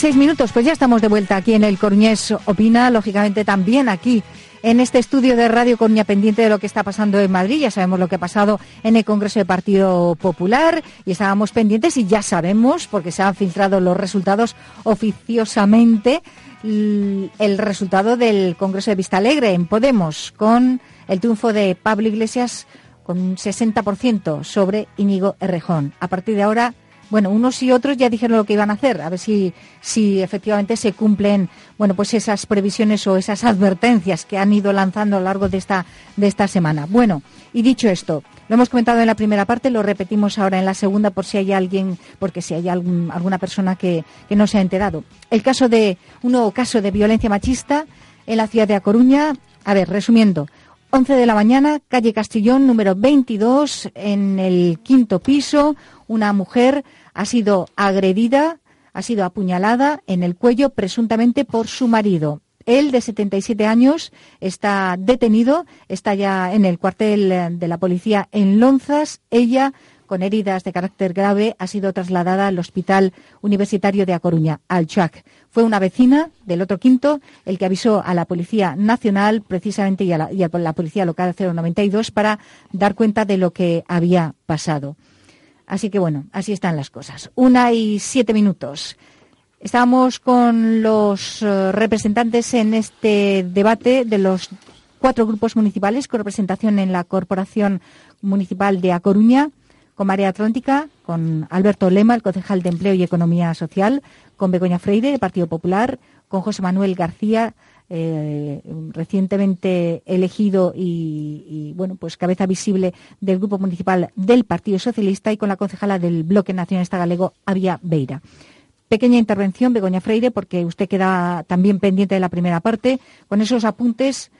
Y seis minutos, pues ya estamos de vuelta aquí en el Coruñés Opina, lógicamente también aquí en este estudio de Radio Coruña pendiente de lo que está pasando en Madrid. Ya sabemos lo que ha pasado en el Congreso del Partido Popular y estábamos pendientes y ya sabemos, porque se han filtrado los resultados oficiosamente, el resultado del Congreso de Vista Alegre en Podemos con el triunfo de Pablo Iglesias con un 60% sobre Íñigo Errejón. A partir de ahora bueno, unos y otros ya dijeron lo que iban a hacer, a ver si, si efectivamente se cumplen, bueno, pues esas previsiones o esas advertencias que han ido lanzando a lo largo de esta, de esta semana. Bueno, y dicho esto, lo hemos comentado en la primera parte, lo repetimos ahora en la segunda por si hay alguien, porque si hay alguna persona que, que no se ha enterado. El caso de, un nuevo caso de violencia machista en la ciudad de A Coruña. A ver, resumiendo, 11 de la mañana, calle Castellón, número 22, en el quinto piso, una mujer ha sido agredida, ha sido apuñalada en el cuello presuntamente por su marido. Él, de 77 años, está detenido, está ya en el cuartel de la policía en Lonzas. Ella, con heridas de carácter grave, ha sido trasladada al Hospital Universitario de A Coruña, al CHUAC. Fue una vecina del otro quinto el que avisó a la Policía Nacional, precisamente, y a la, y a la Policía Local 092 para dar cuenta de lo que había pasado. Así que bueno, así están las cosas. Una y siete minutos. Estábamos con los eh, representantes en este debate de los cuatro grupos municipales con representación en la Corporación Municipal de A Coruña, con María Atlántica, con Alberto Lema, el concejal de Empleo y Economía Social, con Begoña Freire, del Partido Popular, con José Manuel García, eh, recientemente elegido y, bueno pues cabeza visible del grupo municipal del Partido Socialista y con la concejala del Bloque Nacionalista Galego Avia Beira. Pequeña intervención, Begoña Freire, porque usted queda también pendiente de la primera parte, con esos apuntes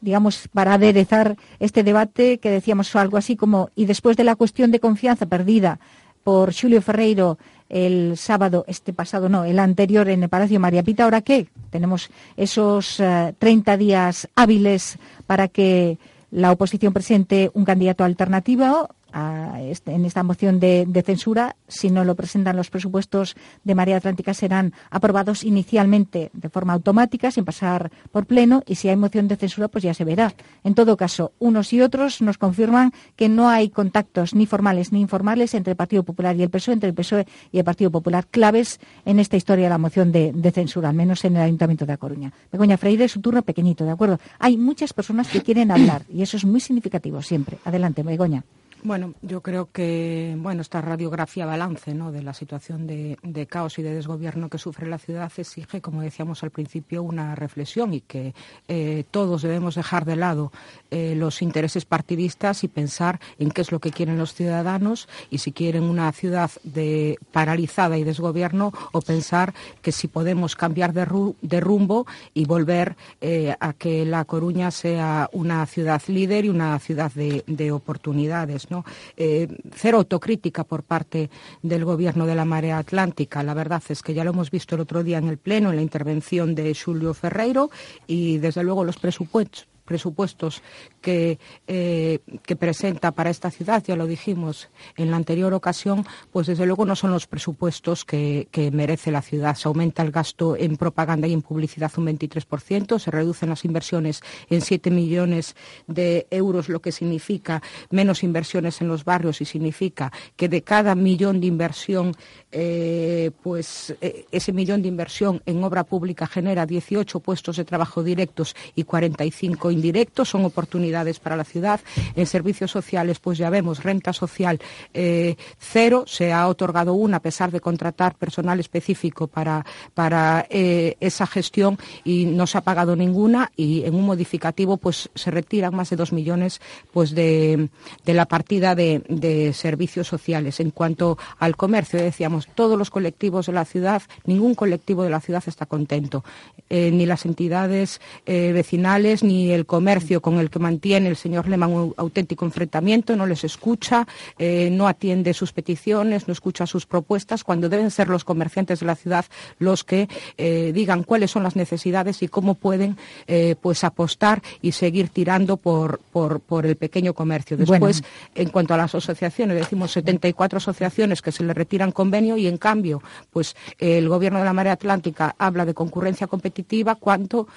digamos, para aderezar este debate que decíamos algo así como, y después de la cuestión de confianza perdida por Julio Ferreiro el sábado, este pasado no, el anterior en el Palacio María Pita. ¿Ahora qué? Tenemos esos 30 eh, días hábiles para que la oposición presente un candidato alternativo en esta moción de, censura, si no lo presentan los presupuestos de María Atlántica, serán aprobados inicialmente de forma automática, sin pasar por pleno, y si hay moción de censura, pues ya se verá. En todo caso, unos y otros nos confirman que no hay contactos ni formales ni informales entre el Partido Popular y el PSOE, entre el PSOE y el Partido Popular, claves en esta historia de la moción de, censura, al menos en el Ayuntamiento de A Coruña. Begoña Freire, su turno pequeñito, ¿de acuerdo? Hay muchas personas que quieren hablar, y eso es muy significativo siempre. Adelante, Begoña. Bueno, yo creo que bueno esta radiografía balance ¿no? de la situación de, caos y de desgobierno que sufre la ciudad exige, como decíamos al principio, una reflexión y que eh, todos debemos dejar de lado eh, los intereses partidistas y pensar en qué es lo que quieren los ciudadanos y si quieren una ciudad de, paralizada y desgobierno o pensar que si podemos cambiar de, rumbo y volver eh, a que La Coruña sea una ciudad líder y una ciudad de oportunidades. ¿No? Eh, cero autocrítica por parte del gobierno de la Marea Atlántica. La verdad es que ya lo hemos visto el otro día en el Pleno, en la intervención de Julio Ferreiro, y desde luego los presupuestos presupuestos que, eh, que, presenta para esta ciudad, ya lo dijimos en la anterior ocasión, pues desde luego no son los presupuestos que, merece la ciudad. Se aumenta el gasto en propaganda y en publicidad un 23%, se reducen las inversiones en 7 millones de euros, lo que significa menos inversiones en los barrios y significa que de cada millón de inversión, eh, pues eh, ese millón de inversión en obra pública genera 18 puestos de trabajo directos y 45 indirectos, son oportunidades para la ciudad. En servicios sociales, pues ya vemos, renta social eh, cero, se ha otorgado una a pesar de contratar personal específico para, para eh, esa gestión y no se ha pagado ninguna y en un modificativo pues se retiran más de dos millones pues de, la partida de, servicios sociales. En cuanto al comercio, decíamos, todos los colectivos de la ciudad, ningún colectivo de la ciudad está contento, eh, ni las entidades vecinales ni el comercio con el que mantiene el señor Lehmann un auténtico enfrentamiento, no les escucha, eh, no atiende sus peticiones, no escucha sus propuestas, cuando deben ser los comerciantes de la ciudad los que eh, digan cuáles son las necesidades y cómo pueden eh, pues apostar y seguir tirando por, por, el pequeño comercio. Después, en cuanto a las asociaciones, decimos 74 asociaciones que se le retiran convenio y en cambio, pues el gobierno de la Marea Atlántica habla de concurrencia competitiva cuanto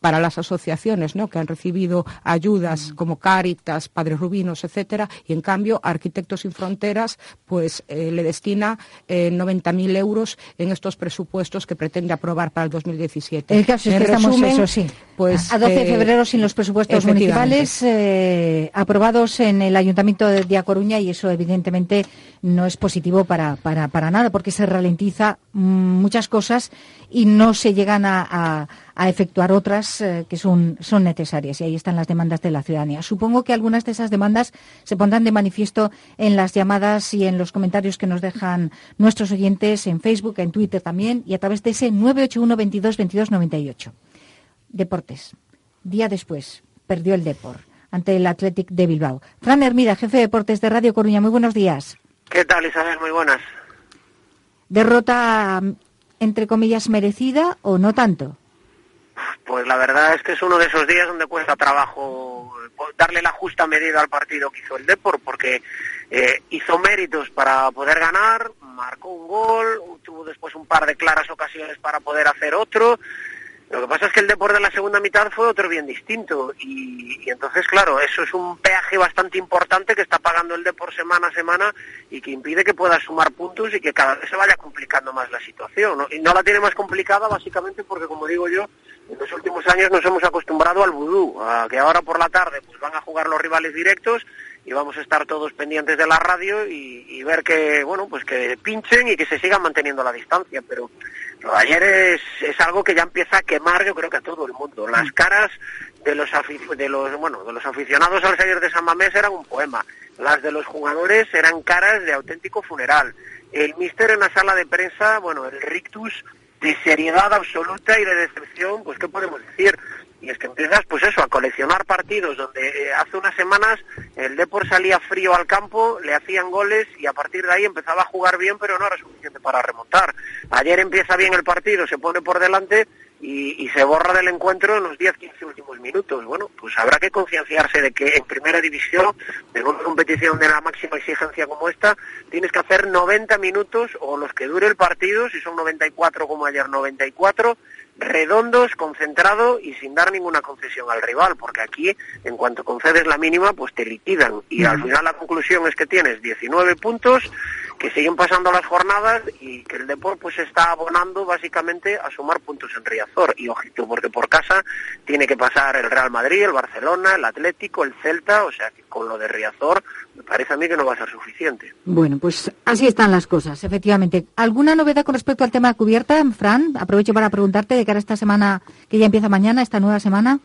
para las asociaciones que han recibido ayudas como Cáritas, Padres Rubinos, etcétera, y en cambio Arquitectos sin Fronteras pues eh, le destina eh, 90.000 euros en estos presupuestos que pretende aprobar para el 2017. El caso es que estamos, eso sí, pues, a 12 de eh, febrero sin los presupuestos municipales eh, aprobados en el Ayuntamiento de A Coruña y eso evidentemente no es positivo para, para, para nada porque se ralentiza mm, muchas cosas y no se llegan a a efectuar otras eh, que son, son necesarias. Y ahí están las demandas de la ciudadanía. Supongo que algunas de esas demandas se pondrán de manifiesto en las llamadas y en los comentarios que nos dejan nuestros oyentes en Facebook, en Twitter también y a través de ese 981 22 22 98. Deportes. Día después, perdió el Depor ante el Athletic de Bilbao. Fran Hermida, jefe de deportes de Radio Coruña, muy buenos días. ¿Qué tal, Isabel? Muy buenas. Derrota, entre comillas, merecida o no tanto. Pues la verdad es que es uno de esos días donde cuesta trabajo darle la justa medida al partido que hizo el Depor, porque eh, hizo méritos para poder ganar, marcó un gol, tuvo después un par de claras ocasiones para poder hacer otro, lo que pasa es que el deporte de la segunda mitad fue otro bien distinto y, entonces, claro, eso es un peaje bastante importante que está pagando el deporte semana a semana y que impide que pueda sumar puntos y que cada vez se vaya complicando más la situación. Y no la tiene más complicada básicamente porque, como digo yo, en los últimos años nos hemos acostumbrado al vudú, a que ahora por la tarde pues van a jugar los rivales directos y vamos a estar todos pendientes de la radio y, ver que, bueno, pues que pinchen y que se sigan manteniendo la distancia, pero ayer es, es algo que ya empieza a quemar yo creo que a todo el mundo. Las caras de los, de los, bueno, de los aficionados al salir de San Mamés eran un poema, las de los jugadores eran caras de auténtico funeral. El míster en la sala de prensa, bueno, el rictus de seriedad absoluta y de decepción, pues qué podemos decir, y es que empiezas pues eso a coleccionar partidos donde eh, hace unas semanas el Depor salía frío al campo, le hacían goles y a partir de ahí empezaba a jugar bien pero no era suficiente para remontar. Ayer empieza bien el partido, se pone por delante y, se borra del encuentro en los 10-15 últimos minutos. Bueno, pues habrá que concienciarse de que en primera división, en una competición de la máxima exigencia como esta, tienes que hacer 90 minutos o los que dure el partido, si son 94 como ayer 94, redondos, concentrado y sin dar ninguna concesión al rival, porque aquí, en cuanto concedes la mínima, pues te liquidan. Y al final la conclusión es que tienes 19 puntos, que siguen pasando las jornadas y que el deporte pues está abonando básicamente a sumar puntos en Riazor. Y ojito, porque por casa tiene que pasar el Real Madrid, el Barcelona, el Atlético, el Celta, o sea que con lo de Riazor me parece a mí que no va a ser suficiente. Bueno, pues así están las cosas, efectivamente. ¿Alguna novedad con respecto al tema de cubierta, Fran? Aprovecho para preguntarte de cara a esta semana que ya empieza mañana, esta nueva semana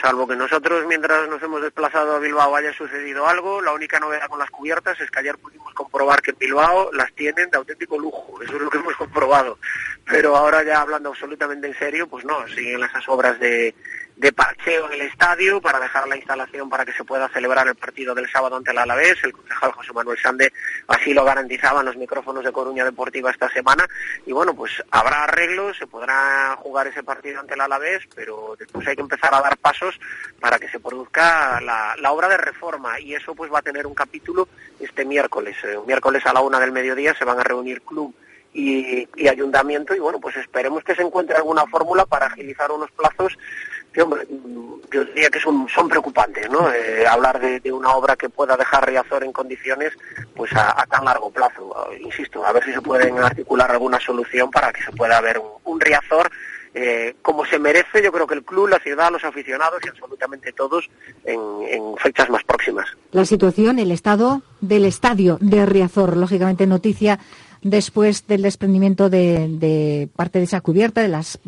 salvo que nosotros mientras nos hemos desplazado a Bilbao haya sucedido algo, la única novedad con las cubiertas es que ayer pudimos comprobar que en Bilbao las tienen de auténtico lujo, eso es lo que hemos comprobado. pero ahora ya hablando absolutamente en serio, pues no, siguen esas obras de, de parcheo en el estadio para dejar la instalación para que se pueda celebrar el partido del sábado ante el Alavés. El concejal José Manuel Sande así lo garantizaban los micrófonos de Coruña Deportiva esta semana. Y bueno, pues habrá arreglos, se podrá jugar ese partido ante el Alavés, pero después hay que empezar a dar pasos para que se produzca la, obra de reforma. Y eso pues va a tener un capítulo este miércoles. Un miércoles a la una del mediodía se van a reunir club y, ayuntamiento y bueno pues esperemos que se encuentre alguna fórmula para agilizar unos plazos yo diría que son, preocupantes, ¿no? Eh, hablar de, una obra que pueda dejar Riazor en condiciones pues a, tan largo plazo. Insisto, a ver si se pueden articular alguna solución para que se pueda ver un, Riazor eh, como se merece, yo creo que el club, la ciudad, los aficionados y absolutamente todos en, en, fechas más próximas. La situación, el estado del estadio de Riazor, lógicamente noticia después del desprendimiento de, parte de esa cubierta, de las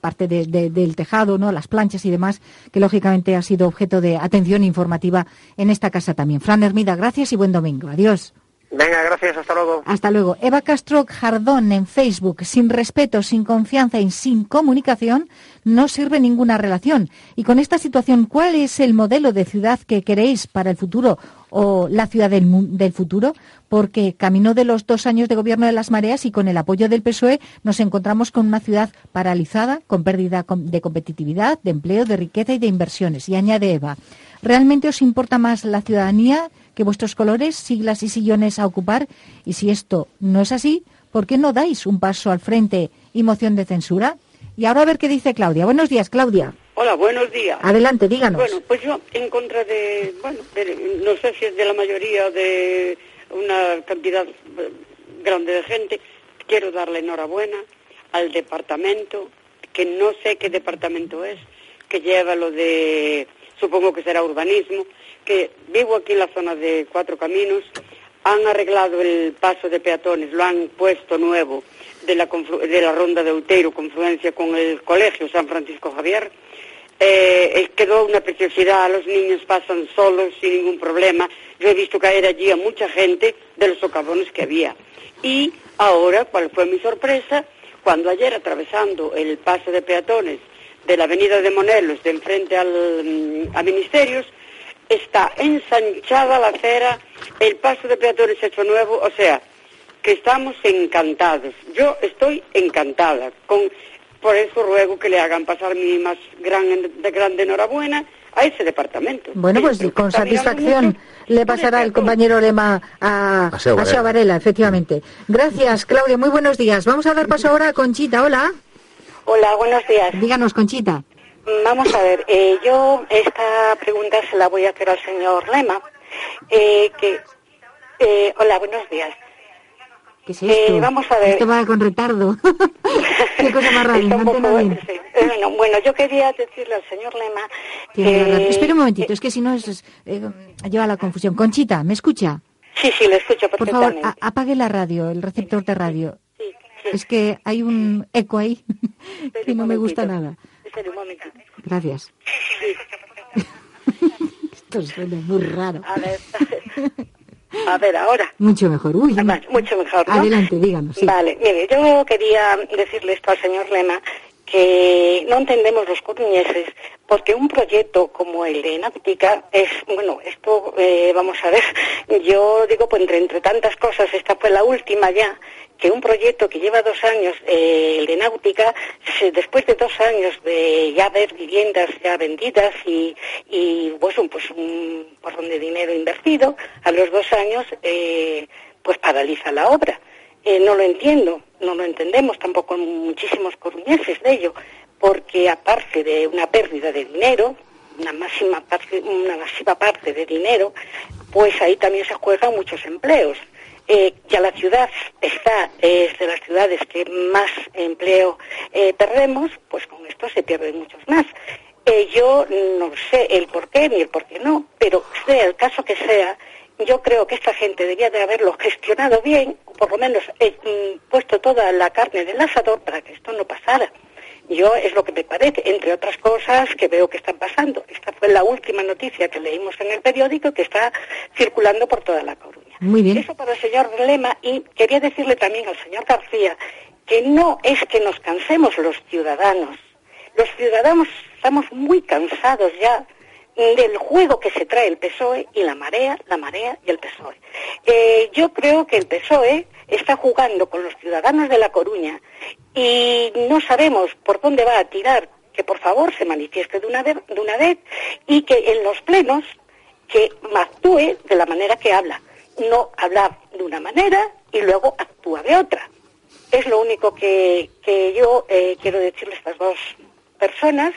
parte del tejado, no, las planchas y demás, que lógicamente ha sido objeto de atención informativa en esta casa también. Fran Hermida, gracias y buen domingo. Adiós. Venga, gracias, hasta luego. Hasta luego. Eva Castro Jardón en Facebook, sin respeto, sin confianza y sin comunicación, no sirve ninguna relación. Y con esta situación, ¿cuál es el modelo de ciudad que queréis para el futuro o la ciudad del, del futuro? Porque camino de los dos años de gobierno de las mareas y con el apoyo del PSOE nos encontramos con una ciudad paralizada, con pérdida de competitividad, de empleo, de riqueza y de inversiones. Y añade Eva, ¿realmente os importa más la ciudadanía? que vuestros colores, siglas y sillones a ocupar? Y si esto no es así, ¿por qué no dais un paso al frente y moción de censura? Y ahora a ver qué dice Claudia. Buenos días, Claudia. Hola, buenos días. Adelante, díganos. Bueno, pues yo en contra de, bueno, no sé si es de la mayoría de una cantidad grande de gente, quiero darle enhorabuena al departamento, que no sé qué departamento es, que lleva lo de, supongo que será urbanismo, que vivo aquí en la zona de Cuatro Caminos, han arreglado el paso de peatones, lo han puesto nuevo de la, de la ronda de Outeiro, confluencia con el colegio San Francisco Javier. Eh, eh, quedó una preciosidad, los niños pasan solos sin ningún problema. Yo he visto caer allí a mucha gente de los socavones que había. Y ahora, ¿cuál fue mi sorpresa? Cuando ayer atravesando el paso de peatones de la avenida de Monelos, de enfrente al, mm, a Ministerios, está ensanchada la acera, el paso de peatones hecho nuevo, o sea, que estamos encantados. Yo estoy encantada. Con, por eso ruego que le hagan pasar mi más gran, de grande enhorabuena a ese departamento. Bueno, pues con satisfacción le pasará el compañero Lema a, a Varela, efectivamente. Gracias, Claudia. Muy buenos días. Vamos a dar paso ahora a Conchita. Hola. Hola, buenos días. Díganos, Conchita. Vamos a ver, eh, yo esta pregunta se la voy a hacer al señor Lema. Eh, que, eh, hola, buenos días. ¿Qué es esto? vamos a ver. Esto va con retardo. Qué cosa más rara. No bueno, bueno, yo quería decirle al señor Lema que... Espera un momentito, es que si no es, lleva la confusión. Conchita, ¿me escucha? Sí, sí, le escucho perfectamente. Por favor, apague la radio, el receptor de radio. Sí, sí, es que hay un eco ahí que no me gusta nada. Gracias. Esto suena muy raro. A ver, a ver ahora. Mucho mejor. Uy, mucho mejor. Adelante, díganos. Vale, mire, yo quería decirle esto al señor Lema, que no entendemos los coruñeses porque un proyecto como el de Náutica es, bueno, esto, eh, vamos a ver, yo digo, pues entre, entre tantas cosas, esta fue la última ya, que un proyecto que lleva dos años, eh, el de náutica, después de dos años de ya ver viviendas ya vendidas y, y pues, pues un porrón de dinero invertido, a los dos años eh, pues paraliza la obra. Eh, no lo entiendo, no lo entendemos tampoco muchísimos coruñeses de ello, porque aparte de una pérdida de dinero, una máxima parte, una masiva parte de dinero, pues ahí también se juegan muchos empleos eh, ya la ciudad está, es de las ciudades que más empleo eh, perdemos, pues con esto se pierden muchos más. Eh, yo no sé el por qué ni el por qué no, pero sea el caso que sea, yo creo que esta gente debía de haberlo gestionado bien, por lo menos eh, mm, puesto toda la carne del asador para que esto no pasara. Yo es lo que me parece, entre otras cosas que veo que están pasando. Esta fue la última noticia que leímos en el periódico que está circulando por toda la Coruña. Muy bien. Eso para el señor Lema y quería decirle también al señor García que no es que nos cansemos los ciudadanos. Los ciudadanos estamos muy cansados ya del juego que se trae el PSOE y la marea, la marea y el PSOE. Eh, yo creo que el PSOE está jugando con los ciudadanos de La Coruña y no sabemos por dónde va a tirar, que por favor se manifieste de una, de una vez y que en los plenos que actúe de la manera que habla, no hablar de una manera y luego actúa de otra. Es lo único que, que yo eh, quiero decirle a estas dos personas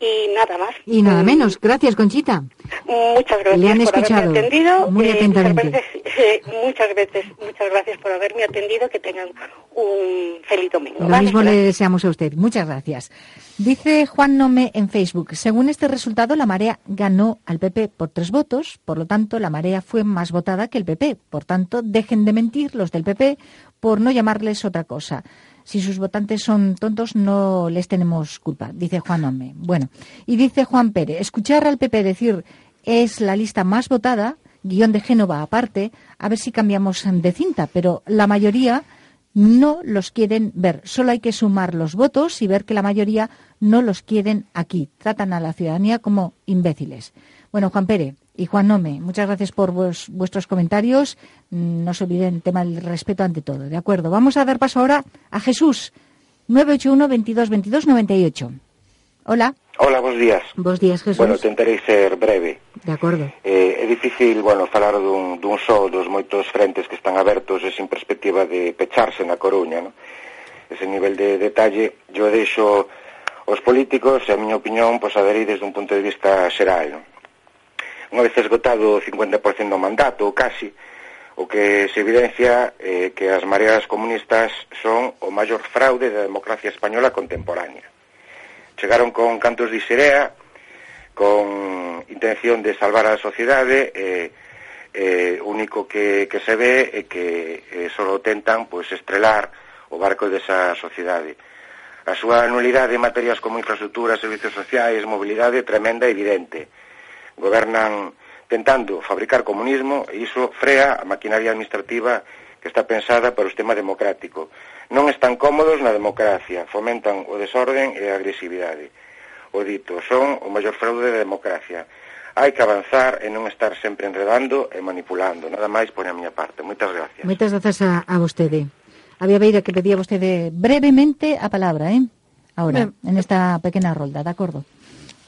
y nada más. Y nada menos. Gracias, Conchita. Muchas gracias Le han por haberme atendido. muy Eh, atentamente. muchas, veces, eh, muchas veces, muchas gracias por haberme atendido. Que tengan un feliz domingo. Lo ¿vale? mismo le deseamos a usted. Muchas gracias. Dice Juan Nome en Facebook, según este resultado, la marea ganó al PP por tres votos, por lo tanto, la marea fue más votada que el PP. Por tanto, dejen de mentir los del PP por no llamarles otra cosa. Si sus votantes son tontos, no les tenemos culpa, dice Juan Nome. Bueno, y dice Juan Pérez, escuchar al PP decir es la lista más votada, guion de Génova aparte, a ver si cambiamos de cinta, pero la mayoría no los quieren ver. Solo hay que sumar los votos y ver que la mayoría no los quieren aquí. Tratan a la ciudadanía como imbéciles. Bueno, Juan Pérez y Juan Nome, muchas gracias por vuestros comentarios. Mm, No se olviden el tema del respeto ante todo. De acuerdo. Vamos a dar paso ahora a Jesús. 981 22 22 98. Hola. Hola, bons días. Bons días, Jesús. Bueno, tentarei ser breve. De acordo. Eh, é difícil, bueno, falar dun, dun só dos moitos frentes que están abertos e sin perspectiva de pecharse na Coruña, no? Ese nivel de detalle yo deixo os políticos, e a miña opinión, pois aderei desde un punto de vista xeral, non? Unha vez esgotado o 50% do mandato, ou casi, o que se evidencia eh, que as mareas comunistas son o maior fraude da democracia española contemporánea chegaron con cantos de Isirea, con intención de salvar a sociedade, e eh, único que, que se ve é que eh, solo tentan pois, estrelar o barco desa sociedade. A súa nulidade en materias como infraestructuras, servicios sociais, mobilidade tremenda e evidente. Gobernan tentando fabricar comunismo e iso frea a maquinaria administrativa que está pensada para o sistema democrático Non están cómodos na democracia, fomentan o desorden e a agresividade. O dito, son o maior fraude da democracia. Hai que avanzar e non estar sempre enredando e manipulando. Nada máis por a miña parte. Moitas gracias. Moitas grazas a, a vostede. Había Beira que pedía vostede brevemente a palabra, eh? Ahora, ben, en esta pequena rolda, de acordo?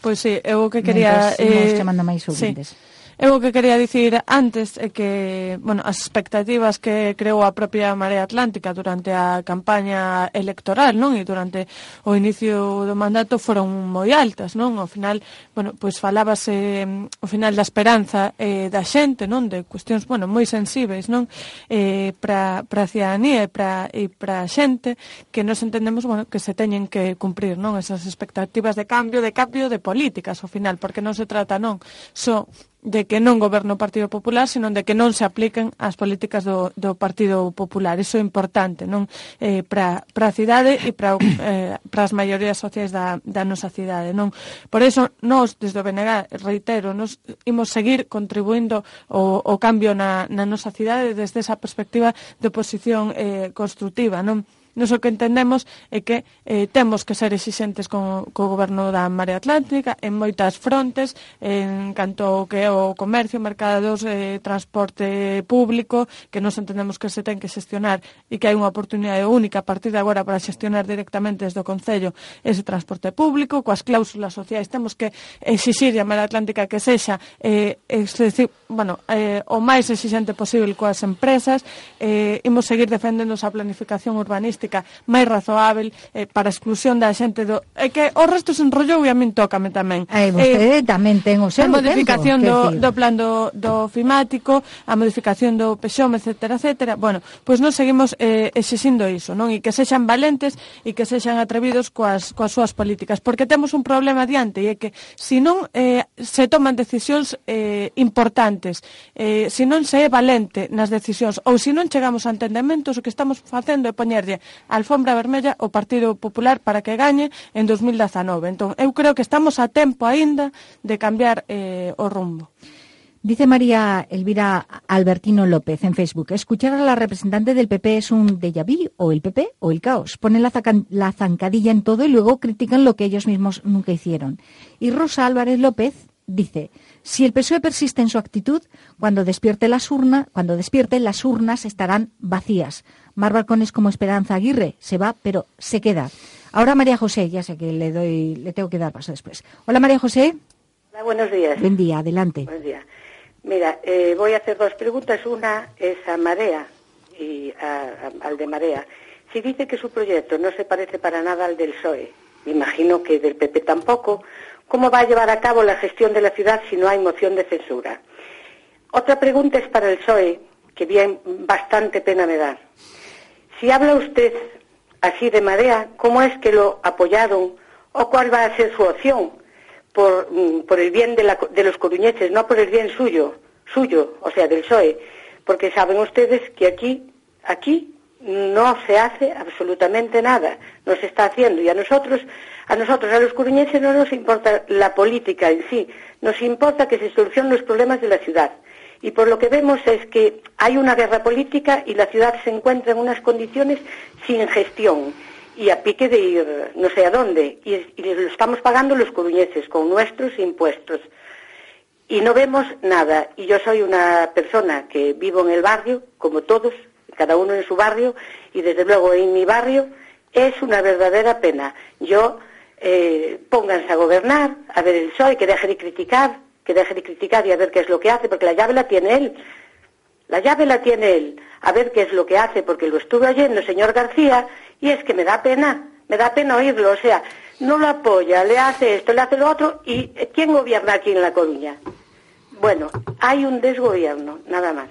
Pois pues sí, eu que quería... Mentre eh, chamando máis ouvintes. Sí. Eu o que quería dicir antes é que, bueno, as expectativas que creou a propia Marea Atlántica durante a campaña electoral, non? E durante o inicio do mandato foron moi altas, non? Ao final, bueno, pois falábase mm, ao final da esperanza eh, da xente, non? De cuestións, bueno, moi sensíveis, non? Eh, para para a cidadanía e para e para a xente que nos entendemos, bueno, que se teñen que cumprir, non? Esas expectativas de cambio, de cambio de políticas, ao final, porque non se trata, non, só so de que non goberno o Partido Popular, senón de que non se apliquen as políticas do, do Partido Popular. Iso é importante non eh, para a cidade e para eh, as maiorías sociais da, da nosa cidade. non Por iso, nós, desde o BNG, reitero, nos imos seguir contribuindo o, o cambio na, na nosa cidade desde esa perspectiva de oposición eh, constructiva. non Nos o que entendemos é que eh, temos que ser exixentes co, co goberno da Marea Atlántica en moitas frontes, en canto que é o comercio, mercados, eh, transporte público, que nos entendemos que se ten que xestionar e que hai unha oportunidade única a partir de agora para xestionar directamente desde o Concello ese transporte público, coas cláusulas sociais temos que exixir a Marea Atlántica que sexa eh, excesi, bueno, eh, o máis exixente posible coas empresas, eh, imos seguir defendendo a planificación urbanística logística máis razoável eh, para a exclusión da xente do... É que o resto se enrollou e a min tócame tamén. E eh, vostede eh, tamén ten o seu A modificación tempo, do, do plan do, do fimático, a modificación do pexome, etc, etc. Bueno, pois non seguimos eh, exixindo iso, non? E que sexan valentes e que sexan atrevidos coas, coas súas políticas, porque temos un problema adiante e é que se non eh, se toman decisións eh, importantes, eh, se non se é valente nas decisións ou se non chegamos a entendementos, o que estamos facendo é poñerlle alfombra vermella o Partido Popular para que gañe en 2019. Entón, eu creo que estamos a tempo aínda de cambiar eh, o rumbo. Dice María Elvira Albertino López en Facebook, escuchar a la representante del PP es un déjà vu o el PP o el caos. Ponen la, la zancadilla en todo y luego critican lo que ellos mismos nunca hicieron. Y Rosa Álvarez López dice, si el PSOE persiste en su actitud, cuando despierte las urnas, cuando despierte las urnas estarán vacías. Mar Balcones como Esperanza Aguirre se va, pero se queda. Ahora María José, ya sé que le doy, le tengo que dar paso después. Hola María José. Hola, buenos días. Buen día, adelante. Buenos días. Mira, eh, voy a hacer dos preguntas. Una es a Marea y al de Marea. Si dice que su proyecto no se parece para nada al del PSOE, me imagino que del PP tampoco, ¿cómo va a llevar a cabo la gestión de la ciudad si no hay moción de censura? Otra pregunta es para el PSOE, que bien, bastante pena me da. Si habla usted así de Marea, ¿cómo es que lo apoyaron o cuál va a ser su opción? por, mm, por el bien de, la, de, los coruñeses, no por el bien suyo, suyo, o sea, del PSOE, porque saben ustedes que aquí, aquí no se hace absolutamente nada, no se está haciendo y a nosotros, a nosotros, a los coruñeses no nos importa la política en sí, nos importa que se solucionen los problemas de la ciudad. Y por lo que vemos es que hay una guerra política y la ciudad se encuentra en unas condiciones sin gestión y a pique de ir no sé a dónde. Y, lo estamos pagando los coruñeses con nuestros impuestos. Y no vemos nada. Y yo soy una persona que vivo en el barrio, como todos, cada uno en su barrio, y desde luego en mi barrio es una verdadera pena. Yo, eh, pónganse a gobernar, a ver el PSOE, que deje de criticar, que deje de criticar y a ver qué es lo que hace, porque la llave la tiene él. La llave la tiene él. A ver qué es lo que hace, porque lo estuve oyendo, señor García, y es que me da pena, me da pena oírlo, o sea, no lo apoya, le hace esto, le hace lo otro, y ¿quién gobierna aquí en La Coruña? Bueno, hay un desgobierno, nada más.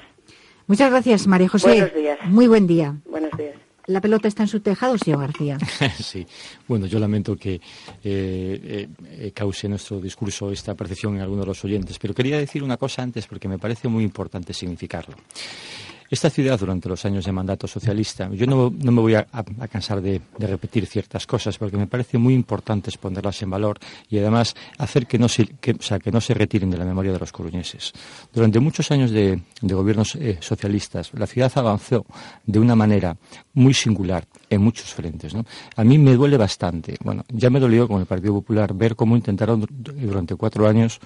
Muchas gracias, María José. Buenos días. Muy buen día. Buenos días. La pelota está en su tejado, señor García. sí. Bueno, yo lamento que eh, eh, cause nuestro discurso esta percepción en algunos de los oyentes, pero quería decir una cosa antes porque me parece muy importante significarlo. Esta ciudad, durante los años de mandato socialista, yo no, me voy a, cansar de, repetir ciertas cosas porque me parece muy importante ponerlas en valor y además hacer que no se, no se retiren de la memoria de los coruñeses. Durante muchos años de, gobiernos eh, socialistas, la ciudad avanzó de una manera muy singular en muchos frentes. A mí me duele bastante. Bueno, ya me dolió con el Partido Popular ver cómo intentaron durante cuatro años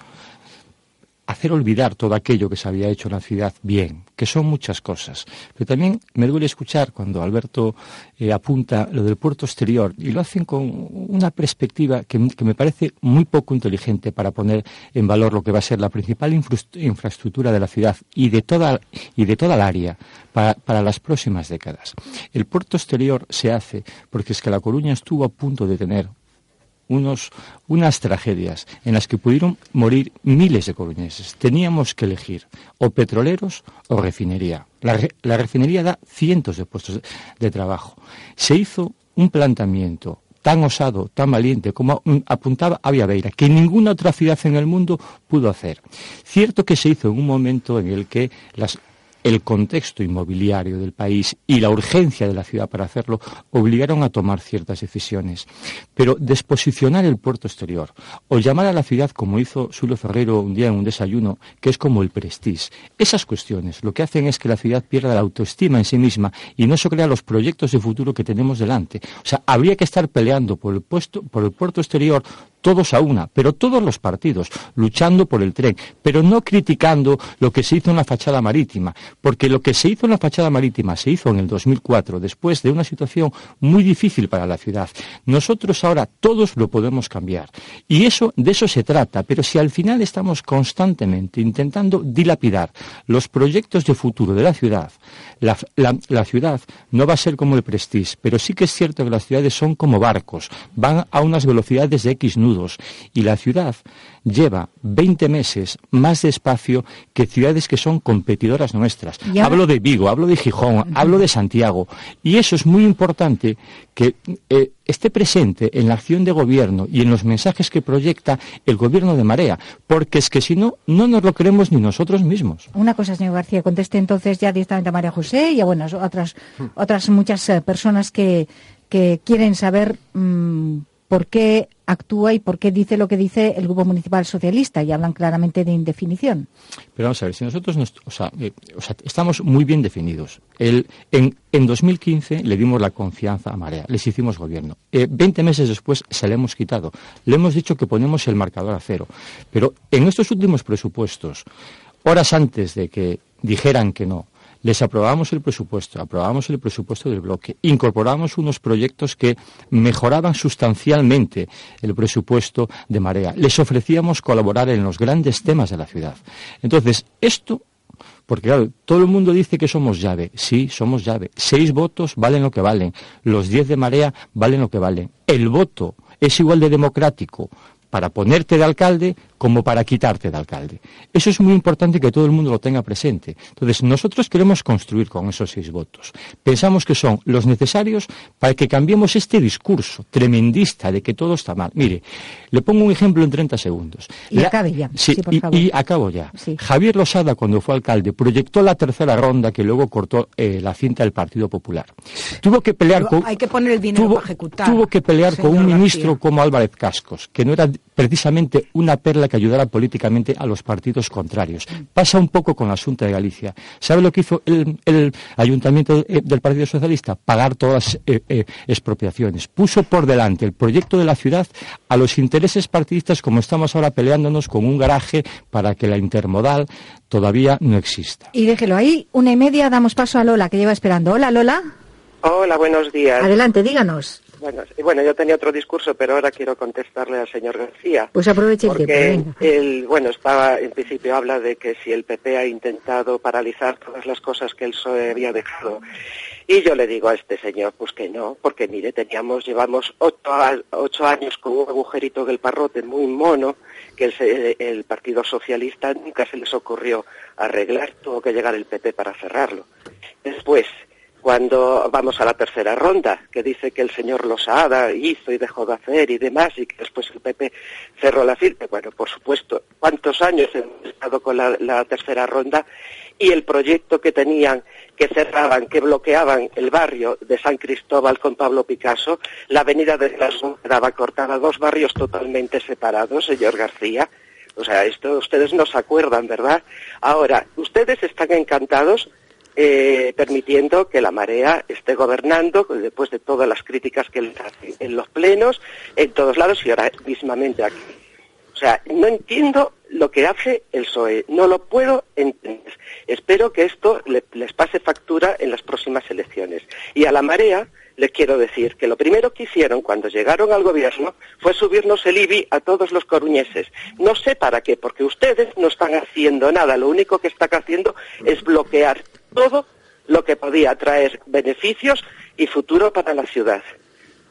hacer olvidar todo aquello que se había hecho en la ciudad bien, que son muchas cosas. Pero también me duele escuchar cuando Alberto eh, apunta lo del puerto exterior y lo hacen con una perspectiva que, me parece muy poco inteligente para poner en valor lo que va a ser la principal infraestructura de la ciudad y de toda, y de toda el área para, para las próximas décadas. El puerto exterior se hace porque es que La Coruña estuvo a punto de tener unos, unas tragedias en las que pudieron morir miles de coruñeses. Teníamos que elegir o petroleros o refinería. La, refinería da cientos de puestos de, trabajo. Se hizo un planteamiento tan osado, tan valiente como apuntaba Beira, que ninguna otra ciudad en el mundo pudo hacer. Cierto que se hizo en un momento en el que las, el contexto inmobiliario del país y la urgencia de la ciudad para hacerlo obligaron a tomar ciertas decisiones. Pero desposicionar el puerto exterior o llamar a la ciudad como hizo Sulo Ferrero un día en un desayuno, que es como el prestige, esas cuestiones lo que hacen es que la ciudad pierda la autoestima en sí misma y no se crea los proyectos de futuro que tenemos delante. O sea, habría que estar peleando por el, por el puerto exterior todos a una, pero todos los partidos, luchando por el tren, pero no criticando lo que se hizo en la fachada marítima, porque lo que se hizo en la fachada marítima se hizo en el 2004, después de una situación muy difícil para la ciudad. Nosotros ahora todos lo podemos cambiar. Y eso, de eso se trata, pero si al final estamos constantemente intentando dilapidar los proyectos de futuro de la ciudad, la, la ciudad no va a ser como el Prestige, pero sí que es cierto que las ciudades son como barcos, van a unas velocidades de X y la ciudad lleva 20 meses más despacio que ciudades que son competidoras nuestras. Hablo de Vigo, hablo de Gijón, hablo de Santiago. Y eso es muy importante que eh, esté presente en la acción de gobierno y en los mensajes que proyecta el gobierno de Marea, porque es que si no, no nos lo creemos ni nosotros mismos. Una cosa, señor García, conteste entonces ya directamente a María José y a bueno, otras, otras muchas eh, personas que, quieren saber mm, por qué actúa y por qué dice lo que dice el Grupo Municipal Socialista y hablan claramente de indefinición. Pero vamos a ver, si nosotros o sea, eh, estamos muy bien definidos. El, en, en, 2015 le dimos la confianza a Marea, les hicimos gobierno. Eh, Veinte meses después se le hemos quitado. Le hemos dicho que ponemos el marcador a cero. Pero en estos últimos presupuestos, horas antes de que dijeran que no, les aprobamos el presupuesto, aprobamos el presupuesto del bloque, incorporamos unos proyectos que mejoraban sustancialmente el presupuesto de Marea, les ofrecíamos colaborar en los grandes temas de la ciudad. Entonces, esto porque claro, todo el mundo dice que somos llave. Sí, somos llave. Seis votos valen lo que valen. Los diez de marea valen lo que valen. El voto es igual de democrático para ponerte de alcalde como para quitarte de alcalde. Eso es muy importante que todo el mundo lo tenga presente. Entonces, nosotros queremos construir con esos seis votos. Pensamos que son los necesarios para que cambiemos este discurso tremendista de que todo está mal. Mire, le pongo un ejemplo en 30 segundos. Y acabe ya. Sí, y, acabo ya. Javier Losada, cuando fue alcalde, proyectó la tercera ronda que luego cortó eh, la cinta del Partido Popular. Tuvo que pelear con... Hay que poner el dinero para ejecutar. Tuvo que pelear con un ministro como Álvarez Cascos, que no era precisamente una perla que ayudara políticamente a los partidos contrarios. Pasa un poco con la Asunta de Galicia. ¿Sabe lo que hizo el, Ayuntamiento eh, del Partido Socialista? Pagar todas las eh, eh, expropiaciones. Puso por delante el proyecto de la ciudad a los intereses partidistas como estamos ahora peleándonos con un garaje para que la intermodal todavía no exista. Y déjelo ahí, una y media, damos paso a Lola, que lleva esperando. Hola, Lola. Hola, buenos días. Adelante, díganos. Bueno, bueno, yo tenía otro discurso, pero ahora quiero contestarle al señor García. Pues aproveche el tiempo. Él, bueno, estaba, en principio habla de que si el PP ha intentado paralizar todas las cosas que el PSOE había dejado. Y yo le digo a este señor, pues que no, porque mire, teníamos, llevamos ocho, años con un agujerito del parrote muy mono, que el, el Partido Socialista nunca se les ocurrió arreglar, tuvo que llegar el PP para cerrarlo. Después, cuando vamos a la tercera ronda, que dice que el señor Losada hizo y dejó de hacer y demás, y que después el PP cerró la firme. Bueno, por supuesto, ¿cuántos años hemos estado con la, tercera ronda? Y el proyecto que tenían, que cerraban, que bloqueaban el barrio de San Cristóbal con Pablo Picasso, la avenida de las quedaba cortada, dos barrios totalmente separados, señor García. O sea, esto ustedes no se acuerdan, ¿verdad? Ahora, ustedes están encantados eh, permitiendo que la marea esté gobernando después de todas las críticas que les hacen en los plenos, en todos lados y ahora mismamente aquí. O sea, no entiendo lo que hace el PSOE, no lo puedo entender. Espero que esto les pase factura en las próximas elecciones. Y a la marea les quiero decir que lo primero que hicieron cuando llegaron al gobierno fue subirnos el IBI a todos los coruñeses. No sé para qué, porque ustedes no están haciendo nada, lo único que están haciendo es bloquear todo lo que podía traer beneficios y futuro para la ciudad.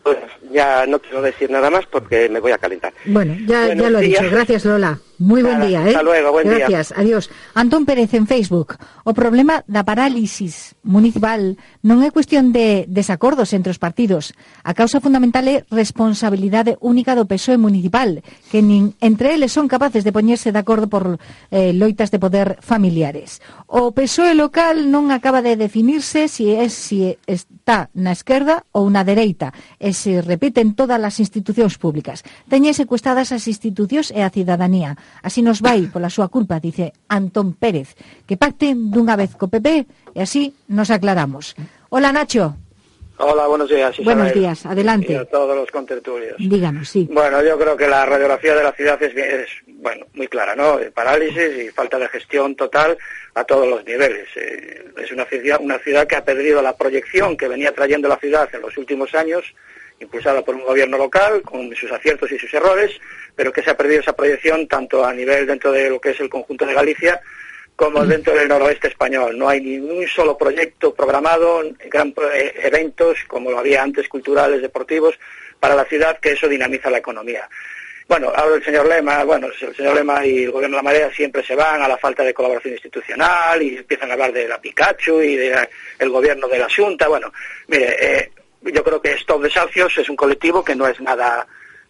Bueno, ya no quiero decir nada más porque me voy a calentar. Bueno, ya, ya lo he dicho. Gracias, Lola. Muy buen día, eh? Hasta luego, buen Gracias, día. adiós. Antón Pérez en Facebook. O problema da parálisis municipal non é cuestión de desacordos entre os partidos. A causa fundamental é responsabilidade única do PSOE municipal, que nin entre eles son capaces de poñerse de acordo por eh, loitas de poder familiares. O PSOE local non acaba de definirse si é si está na esquerda ou na dereita, e se repiten todas as institucións públicas. Teñe secuestradas as institucións e a cidadanía Así nos vai pola súa culpa, dice Antón Pérez, que pacten dunha vez co PP e así nos aclaramos. Hola, Nacho. Hola, buenos días. Isabel. Buenos días, adelante. Y a todos los contertulios. Díganos, sí. Bueno, yo creo que la radiografía de la ciudad es, es bueno, muy clara, ¿no? Parálisis y falta de gestión total a todos los niveles. Eh, es una ciudad, una ciudad que ha perdido la proyección que venía trayendo la ciudad en los últimos años impulsada por un gobierno local, con sus aciertos y sus errores, pero que se ha perdido esa proyección tanto a nivel dentro de lo que es el conjunto de Galicia como dentro del noroeste español. No hay ni un solo proyecto programado, gran, eh, eventos como lo había antes, culturales, deportivos, para la ciudad, que eso dinamiza la economía. Bueno, ahora el señor Lema, bueno, el señor Lema y el gobierno de la Marea siempre se van a la falta de colaboración institucional y empiezan a hablar de la Pikachu y del gobierno de la Junta. Bueno, mire, eh, yo creo que Stop Desafios es un colectivo que no es nada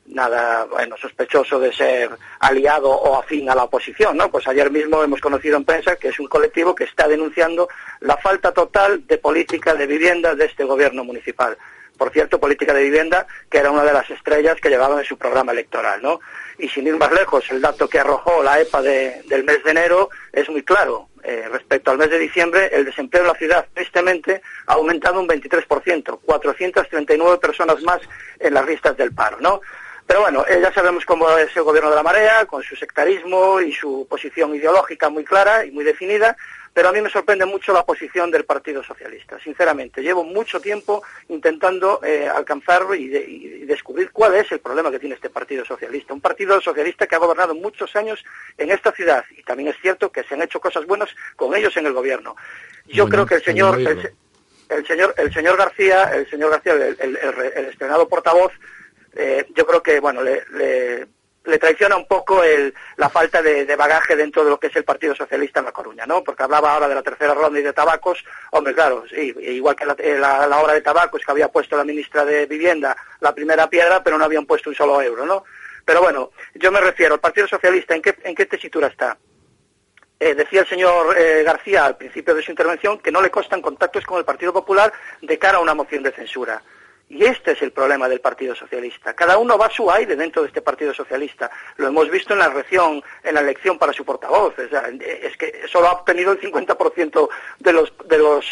nada bueno sospechoso de ser aliado o afín a la oposición, ¿no? Pues ayer mismo hemos conocido en prensa que es un colectivo que está denunciando la falta total de política de vivienda de este gobierno municipal. Por cierto, política de vivienda, que era una de las estrellas que llevaban en su programa electoral, ¿no? Y sin ir más lejos, el dato que arrojó la EPA del mes de enero es muy claro. Eh, respecto al mes de diciembre, el desempleo en la ciudad, tristemente, ha aumentado un 23%, 439 personas más en las listas del paro, ¿no? Pero bueno, eh, ya sabemos cómo es el gobierno de la marea, con su sectarismo y su posición ideológica muy clara y muy definida, pero a mí me sorprende mucho la posición del Partido Socialista, sinceramente. Llevo mucho tiempo intentando eh, alcanzarlo y, y, descubrir cuál es el problema que tiene este Partido Socialista. Un Partido Socialista que ha gobernado muchos años en esta ciudad y también es cierto que se han hecho cosas buenas con ellos en el gobierno. Yo creo que el señor, el, señor, el señor García, el señor García, el, el estrenado portavoz, eh, yo creo que bueno le, le, traiciona un poco el, la falta de, bagaje dentro de lo que es el Partido Socialista en La Coruña, ¿no? Porque hablaba ahora de la tercera ronda y de tabacos, hombre, claro, sí, igual que la, eh, la, la hora de tabacos que había puesto la ministra de Vivienda la primera piedra, pero no habían puesto un solo euro, ¿no? Pero bueno, yo me refiero, al Partido Socialista, ¿en qué, en qué tesitura está? Eh, decía el señor eh, García al principio de su intervención que no le costan contactos con el Partido Popular de cara a una moción de censura. Y este es el problema del Partido Socialista. Cada uno va a su aire dentro de este Partido Socialista. Lo hemos visto en la elección, en la elección para su portavoz. es que solo ha obtenido el 50% de los, de, los,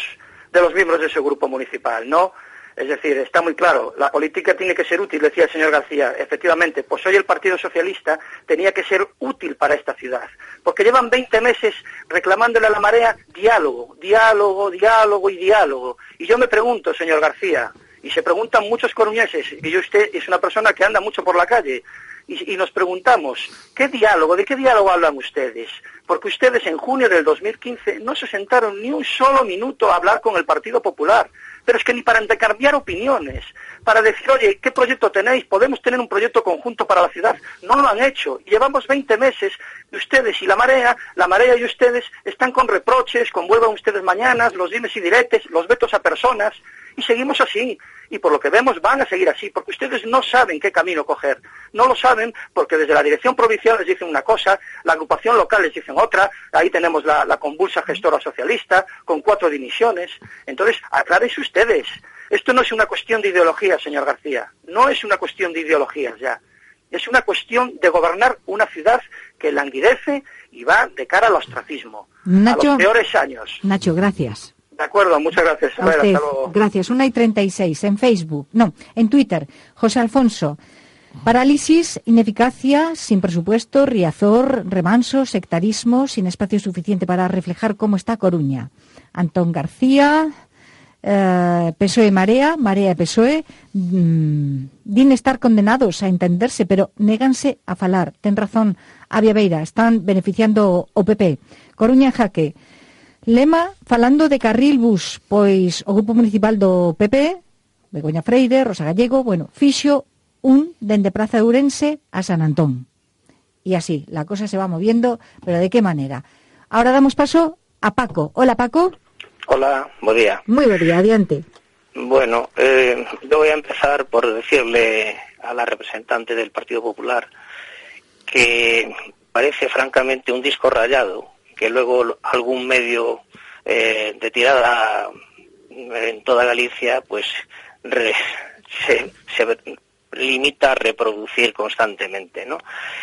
de los miembros de ese grupo municipal, ¿no? Es decir, está muy claro, la política tiene que ser útil, decía el señor García. Efectivamente, pues hoy el Partido Socialista tenía que ser útil para esta ciudad, porque llevan 20 meses reclamándole a la marea diálogo, diálogo, diálogo y diálogo. Y yo me pregunto, señor García, y se preguntan muchos coruñeses, y usted es una persona que anda mucho por la calle, y, nos preguntamos, ¿qué diálogo, de qué diálogo hablan ustedes? Porque ustedes en junio del 2015 no se sentaron ni un solo minuto a hablar con el Partido Popular, pero es que ni para intercambiar opiniones, para decir, oye, ¿qué proyecto tenéis? ¿Podemos tener un proyecto conjunto para la ciudad? No lo han hecho. Llevamos 20 meses y ustedes y la marea, la marea y ustedes están con reproches, con vuelvan ustedes mañanas, los dimes y diretes, los vetos a personas, y seguimos así. Y por lo que vemos van a seguir así, porque ustedes no saben qué camino coger. No lo saben porque desde la dirección provincial les dicen una cosa, la agrupación local les dicen otra, ahí tenemos la, convulsa gestora socialista con cuatro dimisiones. Entonces, aclárense ustedes. Esto no es una cuestión de ideología, señor García. No es una cuestión de ideologías ya. Es una cuestión de gobernar una ciudad que languidece y va de cara al ostracismo. a los peores años. Nacho, gracias. De acuerdo, muchas gracias. Gracias. Una y treinta y seis en Facebook, no, en Twitter. José Alfonso. Parálisis, ineficacia, sin presupuesto, riazor, remanso, sectarismo, sin espacio suficiente para reflejar cómo está Coruña. Antón García, eh, PSOE Marea, Marea PSOE, mmm, estar condenados a entenderse, pero néganse a falar. Ten razón, Avia Beira, están beneficiando o PP. Coruña en jaque. Lema falando de carril bus, pois o Grupo Municipal do PP, Begoña Freire, Rosa Gallego, bueno, fixo un dende Praza de Ourense a San Antón. Y así, la cosa se va moviendo, pero ¿de qué manera? Ahora damos paso a Paco. Hola, Paco. Hola, buen día. Muy buen día, adiante. Bueno, eh, yo voy a empezar por decirle a la representante del Partido Popular que parece francamente un disco rayado que luego algún medio eh, de tirada en toda Galicia pues se, limita a reproducir constantemente, ¿no?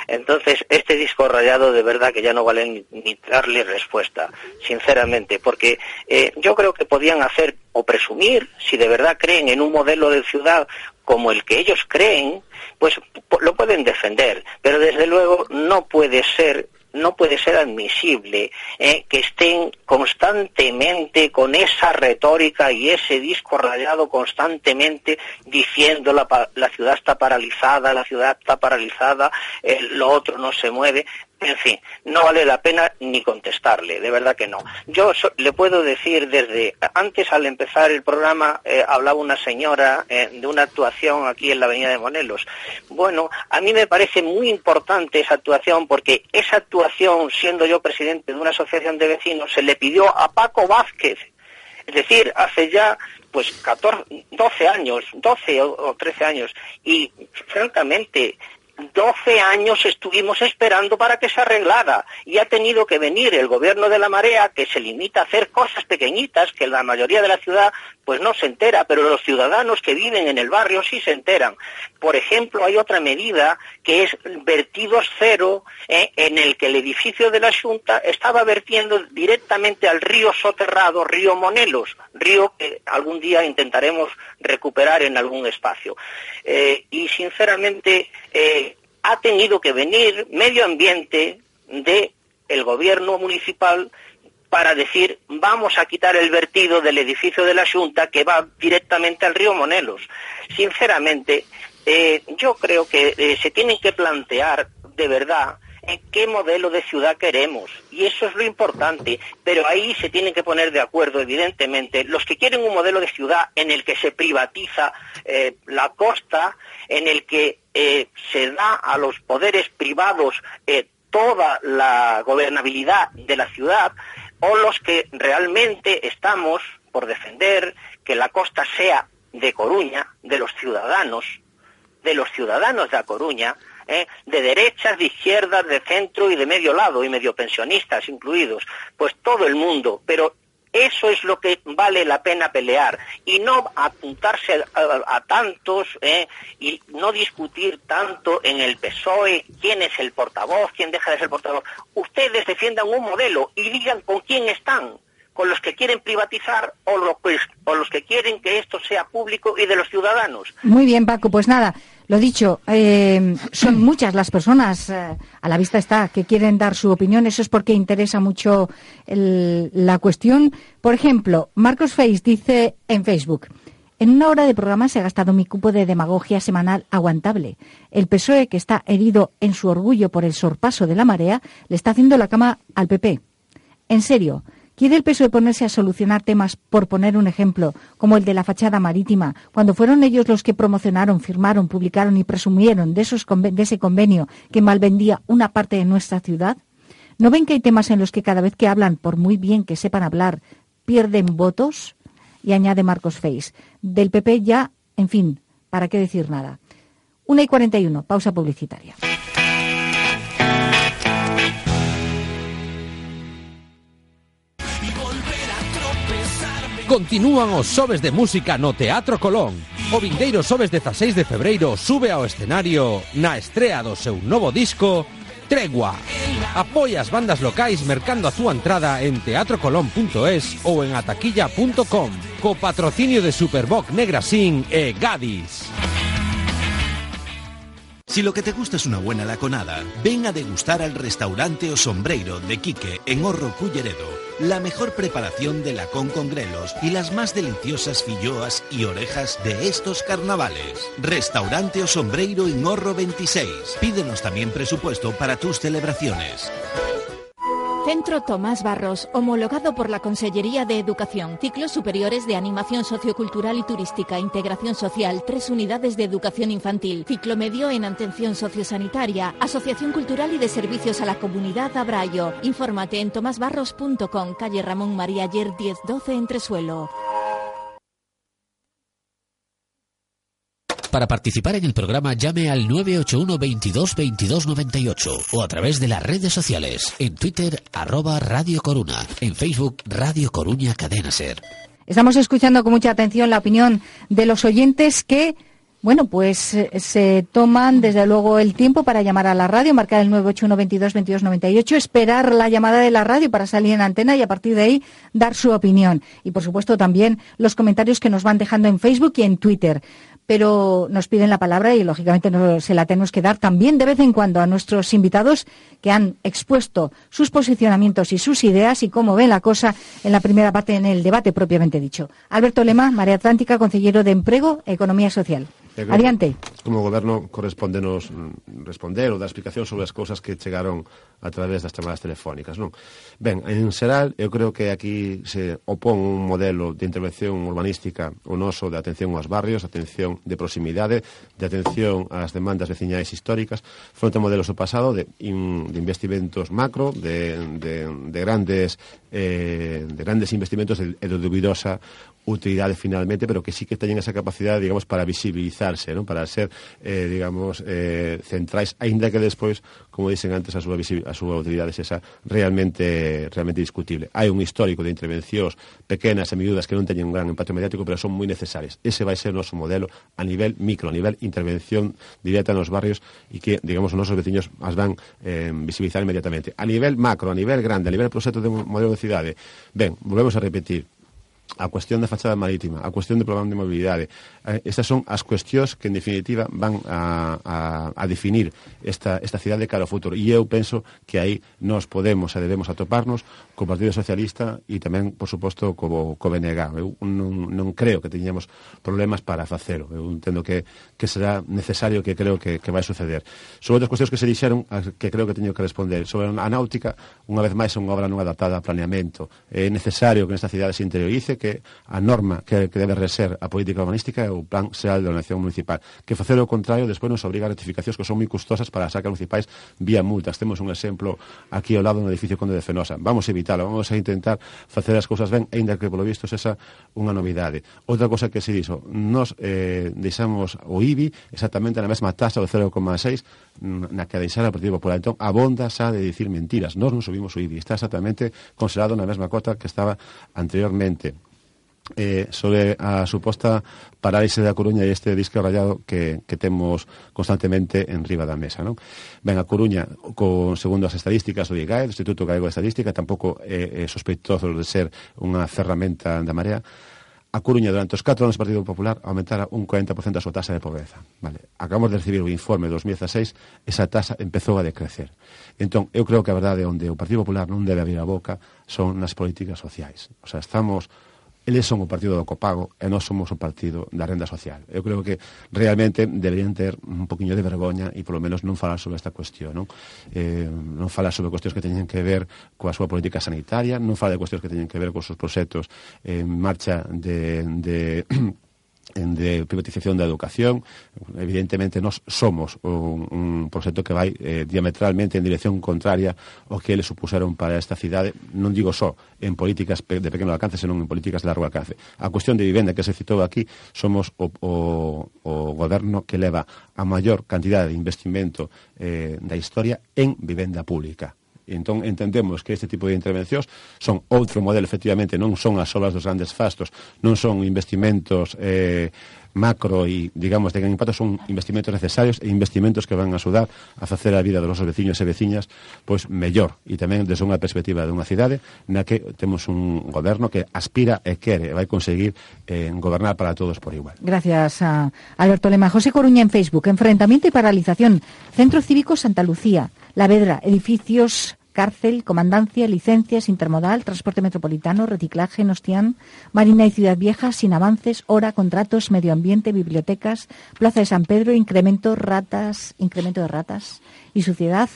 Entonces, este disco rayado de verdad que ya no vale ni, darle respuesta, sinceramente, porque eh, yo creo que podían hacer o presumir, si de verdad creen en un modelo de ciudad como el que ellos creen, pues lo pueden defender, pero desde luego no puede ser no puede ser admisible eh, que estén constantemente con esa retórica y ese disco rayado constantemente diciendo la, la ciudad está paralizada, la ciudad está paralizada, eh, lo otro no se mueve. En fin, no vale la pena ni contestarle, de verdad que no. Yo le puedo decir desde antes al empezar el programa eh, hablaba una señora eh, de una actuación aquí en la Avenida de Monelos. Bueno, a mí me parece muy importante esa actuación porque esa actuación, siendo yo presidente de una asociación de vecinos, se le pidió a Paco Vázquez, es decir, hace ya pues 14, 12 años, 12 o 13 años, y francamente 12 años estuvimos esperando para que se arreglara. Y ha tenido que venir el gobierno de la marea que se limita a hacer cosas pequeñitas que la mayoría de la ciudad pues no se entera, pero los ciudadanos que viven en el barrio sí se enteran. Por ejemplo, hay otra medida que es vertidos cero, eh, en el que el edificio de la Junta estaba vertiendo directamente al río soterrado, río Monelos, río que algún día intentaremos recuperar en algún espacio. Eh, y sinceramente eh, ha tenido que venir medio ambiente de el gobierno municipal para decir vamos a quitar el vertido del edificio de la Junta que va directamente al río Monelos. Sinceramente, eh, yo creo que eh, se tienen que plantear de verdad en qué modelo de ciudad queremos. Y eso es lo importante. Pero ahí se tienen que poner de acuerdo, evidentemente, los que quieren un modelo de ciudad en el que se privatiza eh, la costa, en el que se da a los poderes privados toda la gobernabilidad de la ciudad, o los que realmente estamos por defender que la costa sea de Coruña, de los ciudadanos, de los ciudadanos de A Coruña, ¿eh? de derechas, de izquierdas, de centro y de medio lado, y medio pensionistas incluidos, pues todo el mundo, pero eso es lo que vale la pena pelear y no apuntarse a, tantos ¿eh? y no discutir tanto en el PSOE quién es el portavoz, quién deja de ser portavoz. Ustedes defiendan un modelo y digan con quién están, con los que quieren privatizar o, o los que quieren que esto sea público y de los ciudadanos. Muy bien, Paco, pues nada. Lo dicho, eh, son muchas las personas, eh, a la vista está, que quieren dar su opinión. Eso es porque interesa mucho la cuestión. Por ejemplo, Marcos Face dice en Facebook, en una hora de programa se ha gastado mi cupo de demagogia semanal aguantable. El PSOE, que está herido en su orgullo por el sorpaso de la marea, le está haciendo la cama al PP. En serio, ¿Quiere el PSOE ponerse a solucionar temas, por poner un ejemplo, como el de la fachada marítima, cuando fueron ellos los que promocionaron, firmaron, publicaron y presumieron de, de ese convenio que malvendía una parte de nuestra ciudad? ¿No ven que hay temas en los que cada vez que hablan, por muy bien que sepan hablar, pierden votos? Y añade Marcos Feis. Del PP ya, en fin, ¿para qué decir nada? Una y cuarenta y uno, pausa publicitaria. Continúan os Sobes de Música no Teatro Colón. O vindeiro Sobes 16 de febreiro sube ao escenario na estrea do seu novo disco Tregua. Apoia as bandas locais mercando a súa entrada en teatrocolón.es ou en ataquilla.com co patrocinio de Superboc Negrasin e Gadis. Si lo que te gusta es una buena laconada, ven a degustar al restaurante O Sombreiro de Quique en Horro Culleredo la mejor preparación de lacón con grelos y las más deliciosas filloas y orejas de estos carnavales. Restaurante o Sombreiro en Horro 26. Pídenos también presupuesto para tus celebraciones. Centro Tomás Barros, homologado por la Consellería de Educación. Ciclos superiores de animación sociocultural y turística, integración social, tres unidades de educación infantil, ciclo medio en atención sociosanitaria, asociación cultural y de servicios a la comunidad Abrayo. Infórmate en tomasbarros.com, calle Ramón María Ayer 1012 Entresuelo. Para participar en el programa llame al 981 22 22 98 o a través de las redes sociales en Twitter arroba Radio Coruna, en Facebook Radio Coruña Cadena Ser. Estamos escuchando con mucha atención la opinión de los oyentes que bueno, pues eh, se toman desde luego el tiempo para llamar a la radio, marcar el 981 22 22 98, esperar la llamada de la radio para salir en antena y a partir de ahí dar su opinión. Y por supuesto también los comentarios que nos van dejando en Facebook y en Twitter pero nos piden la palabra y lógicamente se la tenemos que dar también de vez en cuando a nuestros invitados que han expuesto sus posicionamientos y sus ideas y cómo ven la cosa en la primera parte en el debate propiamente dicho. Alberto Lema, Marea Atlántica, consejero de Empleo, Economía Social. E, Adiante. Como goberno corresponde nos mm, responder ou dar explicación sobre as cousas que chegaron a través das chamadas telefónicas, non? Ben, en xeral, eu creo que aquí se opón un modelo de intervención urbanística o noso de atención aos barrios, atención de proximidade, de atención ás demandas veciñais históricas, fronte a modelos do pasado de, in, de investimentos macro, de, de, de grandes eh, de grandes investimentos e de, de dubidosa utilidade finalmente, pero que sí que teñen esa capacidade, digamos, para visibilizar modernizarse, non? para ser, eh, digamos, eh, centrais, aínda que despois, como dicen antes, a súa, a súa utilidade esa realmente, realmente discutible. Hai un histórico de intervencións pequenas e miúdas que non teñen un gran impacto mediático, pero son moi necesarias. Ese vai ser o noso modelo a nivel micro, a nivel intervención directa nos barrios e que, digamos, os nosos veciños as van eh, visibilizar inmediatamente. A nivel macro, a nivel grande, a nivel proxecto de modelo de cidade, ben, volvemos a repetir, a cuestión da fachada marítima, a cuestión do programa de mobilidade, Eh, estas son as cuestións que, en definitiva, van a, a, a definir esta, esta cidade cara ao futuro. E eu penso que aí nos podemos e debemos atoparnos co Partido Socialista e tamén, por suposto, co, co BNG. Eu non, non creo que teñamos problemas para facelo. Eu entendo que, que será necesario que creo que, que vai suceder. Sobre outras cuestións que se dixeron, que creo que teño que responder. Sobre a náutica, unha vez máis, é unha obra non adaptada a planeamento. É necesario que nesta cidade se interiorice que a norma que, que debe ser a política urbanística o Plan Xeral de Ordenación Municipal, que facer o contrario despois nos obriga a rectificacións que son moi custosas para as sacas municipais vía multas. Temos un exemplo aquí ao lado no edificio Conde de Fenosa. Vamos a evitalo, vamos a intentar facer as cousas ben, ainda que polo visto esa unha novidade. Outra cosa que se dixo, nos eh, deixamos o IBI exactamente na mesma taxa do 0,6 mm, na que deixara o Partido Popular. Entón, abonda xa de dicir mentiras. Nos non subimos o IBI, está exactamente considerado na mesma cota que estaba anteriormente eh, sobre a suposta parálise da Coruña e este disco rayado que, que temos constantemente en riba da mesa. Non? Ben, a Coruña, con, segundo as estadísticas do IGAE, do Instituto Galego de Estadística, tampouco é, é sospeitoso de ser unha ferramenta da marea, a Coruña durante os 4 anos do Partido Popular aumentara un 40% a súa taxa de pobreza. Vale. Acabamos de recibir o informe de 2016, esa taxa empezou a decrecer. Entón, eu creo que a verdade onde o Partido Popular non debe abrir a boca son nas políticas sociais. O sea, estamos eles son o partido do copago e nós somos o partido da renda social. Eu creo que realmente deberían ter un poquinho de vergoña e polo menos non falar sobre esta cuestión, non? Eh, non falar sobre cuestións que teñen que ver coa súa política sanitaria, non falar de cuestións que teñen que ver cos seus proxectos en marcha de, de de privatización da educación. Evidentemente nós somos un, un proxecto que vai eh, diametralmente en dirección contraria ao que eles supuseron para esta cidade. Non digo só en políticas de pequeno alcance senón en políticas de largo alcance. A cuestión de vivenda que se citou aquí somos o, o, o goberno que leva a maior cantidad de investimento eh, da historia en vivenda pública. Entón, entendemos que este tipo de intervencións son outro modelo, efectivamente, non son as obras dos grandes fastos, non son investimentos eh, macro e, digamos, de gran impacto, son investimentos necesarios e investimentos que van a axudar a facer a vida dos nosos veciños e veciñas pois mellor, e tamén desde unha perspectiva dunha cidade na que temos un goberno que aspira e quere, e vai conseguir eh, gobernar para todos por igual. Gracias a Alberto Lema. José Coruña en Facebook, enfrentamiento y paralización, Centro Cívico Santa Lucía, La Vedra, edificios cárcel, comandancia, licencias, intermodal, transporte metropolitano, reciclaje, Nostián, Marina y Ciudad Vieja, sin avances, hora, contratos, medio ambiente, bibliotecas, Plaza de San Pedro, incremento, ratas, incremento de ratas y suciedad,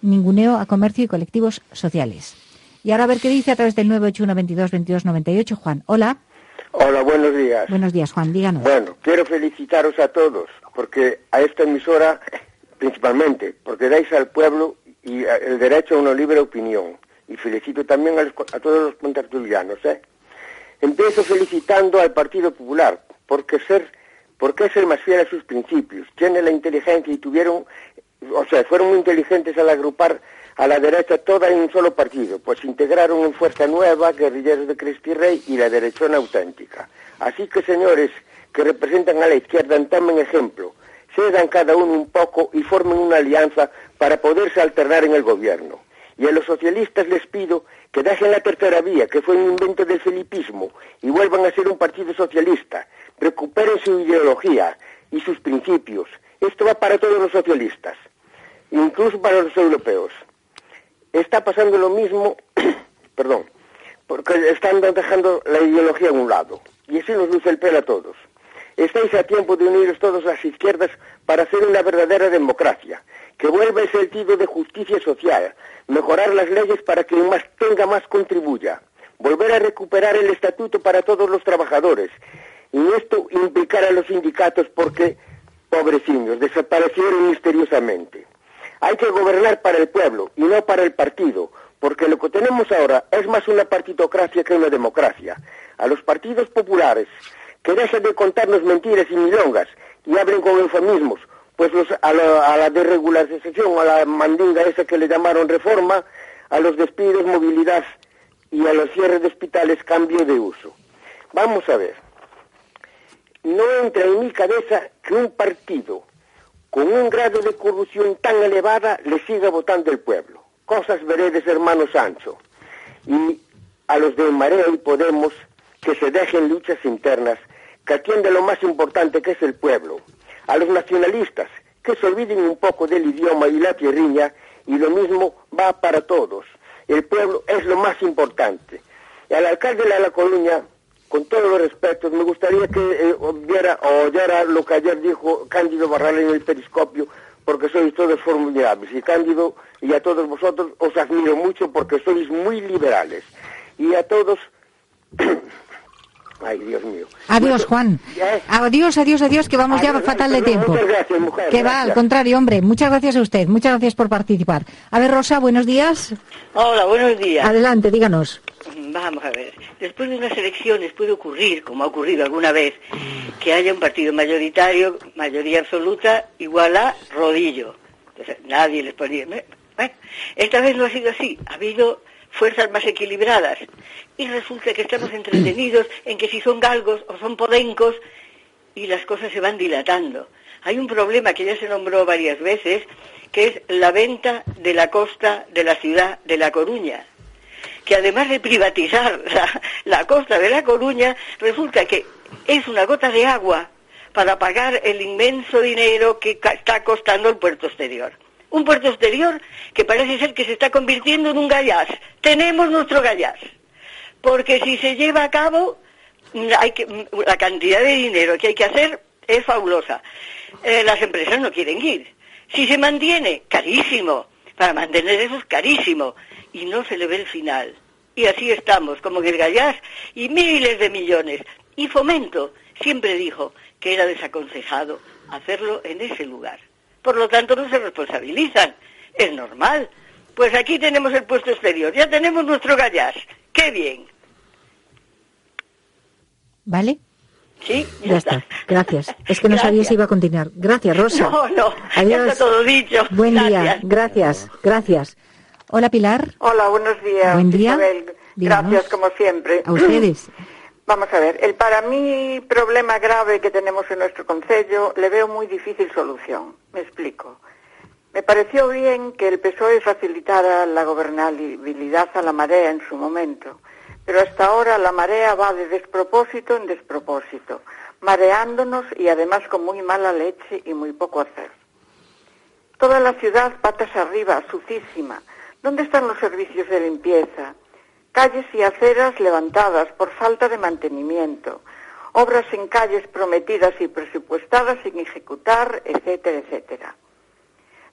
ninguneo a comercio y colectivos sociales. Y ahora a ver qué dice a través del 981-22-2298, Juan. Hola. Hola, buenos días. Buenos días, Juan, díganos. Bueno, quiero felicitaros a todos, porque a esta emisora principalmente, porque dais al pueblo y el derecho a una libre opinión. Y felicito también a, los, a todos los contertulianos. ¿eh? Empiezo felicitando al Partido Popular, porque ser, porque es el más fiel a sus principios. Tiene la inteligencia y tuvieron, o sea, fueron muy inteligentes al agrupar a la derecha toda en un solo partido, pues integraron en Fuerza Nueva, Guerrilleros de Cristi Rey y la derechona auténtica. Así que, señores que representan a la izquierda, tomen ejemplo cedan cada uno un poco y formen una alianza para poderse alternar en el gobierno. Y a los socialistas les pido que dejen la tercera vía, que fue un invento del filipismo, y vuelvan a ser un partido socialista. Recuperen su ideología y sus principios. Esto va para todos los socialistas, incluso para los europeos. Está pasando lo mismo, perdón, porque están dejando la ideología a un lado. Y así nos luce el pelo a todos. Estáis a tiempo de uniros todos las izquierdas para hacer una verdadera democracia, que vuelva el sentido de justicia social, mejorar las leyes para que más tenga más contribuya, volver a recuperar el estatuto para todos los trabajadores, y esto implicar a los sindicatos porque, pobreciños, desaparecieron misteriosamente. Hay que gobernar para el pueblo y no para el partido, porque lo que tenemos ahora es más una partitocracia que una democracia. A los partidos populares que dejen de contarnos mentiras y milongas, y hablen con eufemismos, pues los, a, la, a la desregularización, a la mandinga esa que le llamaron reforma, a los despidos, movilidad y a los cierres de hospitales, cambio de uso. Vamos a ver. No entra en mi cabeza que un partido con un grado de corrupción tan elevada le siga votando el pueblo. Cosas veredes, hermano Sancho. Y a los de Marea y Podemos que se dejen luchas internas, que atienden lo más importante que es el pueblo. A los nacionalistas que se olviden un poco del idioma y la tierriña y lo mismo va para todos. El pueblo es lo más importante. Y al alcalde de La Coruña, con todos los respetos, me gustaría que eh, oyera lo que ayer dijo Cándido Barral en el periscopio, porque sois todos formidables. Y Cándido y a todos vosotros os admiro mucho porque sois muy liberales. Y a todos Ay, Dios mío. Adiós, Juan. Adiós, adiós, adiós, que vamos ya fatal de tiempo. Gracias, mujer, que va, al contrario, hombre. Muchas gracias a usted. Muchas gracias por participar. A ver, Rosa, buenos días. Hola, buenos días. Adelante, díganos. Vamos a ver. Después de unas elecciones puede ocurrir, como ha ocurrido alguna vez, que haya un partido mayoritario, mayoría absoluta, igual a rodillo. Entonces, nadie les ponía... Bueno, esta vez no ha sido así. Ha habido fuerzas más equilibradas. Y resulta que estamos entretenidos en que si son galgos o son podencos y las cosas se van dilatando. Hay un problema que ya se nombró varias veces, que es la venta de la costa de la ciudad de La Coruña, que además de privatizar la, la costa de La Coruña, resulta que es una gota de agua para pagar el inmenso dinero que está costando el puerto exterior un puerto exterior que parece ser que se está convirtiendo en un gallas. Tenemos nuestro gallas. Porque si se lleva a cabo, hay que, la cantidad de dinero que hay que hacer es fabulosa. Eh, las empresas no quieren ir. Si se mantiene, carísimo. Para mantener eso es carísimo. Y no se le ve el final. Y así estamos, como en el gallas, y miles de millones. Y Fomento siempre dijo que era desaconsejado hacerlo en ese lugar por lo tanto no se responsabilizan. Es normal. Pues aquí tenemos el puesto exterior, ya tenemos nuestro gallas. ¡Qué bien! ¿Vale? Sí, ya, está. Gracias. Es que no sabía si iba a continuar. Gracias, Rosa. No, no. Adiós. Ya está todo dicho. Buen día. Gracias. Gracias. Hola, Pilar. Hola, buenos días. Buen día. Isabel. Gracias, como siempre. A ustedes. Vamos a ver, el para mí problema grave que tenemos en nuestro Concello le veo muy difícil solución. Me explico. Me pareció bien que el PSOE facilitara la gobernabilidad a la marea en su momento, pero hasta ahora la marea va de despropósito en despropósito, mareándonos y además con muy mala leche y muy poco hacer. Toda la ciudad patas arriba, sucísima. ¿Dónde están los servicios de limpieza? Calles y aceras levantadas por falta de mantenimiento, obras en calles prometidas y presupuestadas sin ejecutar, etcétera, etcétera.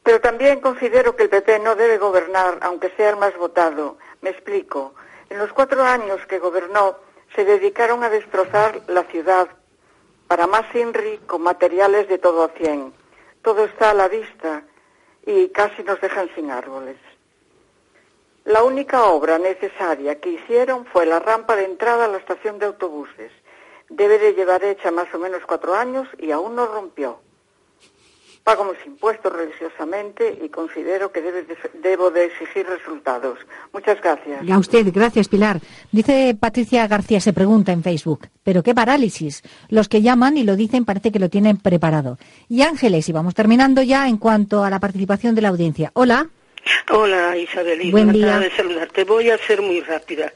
Pero también considero que el PP no debe gobernar, aunque sea el más votado. Me explico. En los cuatro años que gobernó, se dedicaron a destrozar la ciudad para más INRI con materiales de todo a cien. Todo está a la vista y casi nos dejan sin árboles. La única obra necesaria que hicieron fue la rampa de entrada a la estación de autobuses. Debe de llevar hecha más o menos cuatro años y aún no rompió. Pago mis impuestos religiosamente y considero que debo de exigir resultados. Muchas gracias. A usted, gracias Pilar. Dice Patricia García, se pregunta en Facebook, ¿pero qué parálisis? Los que llaman y lo dicen parece que lo tienen preparado. Y Ángeles, y vamos terminando ya en cuanto a la participación de la audiencia. Hola. Hola Isabel, Buen día. de saludarte. Voy a ser muy rápida.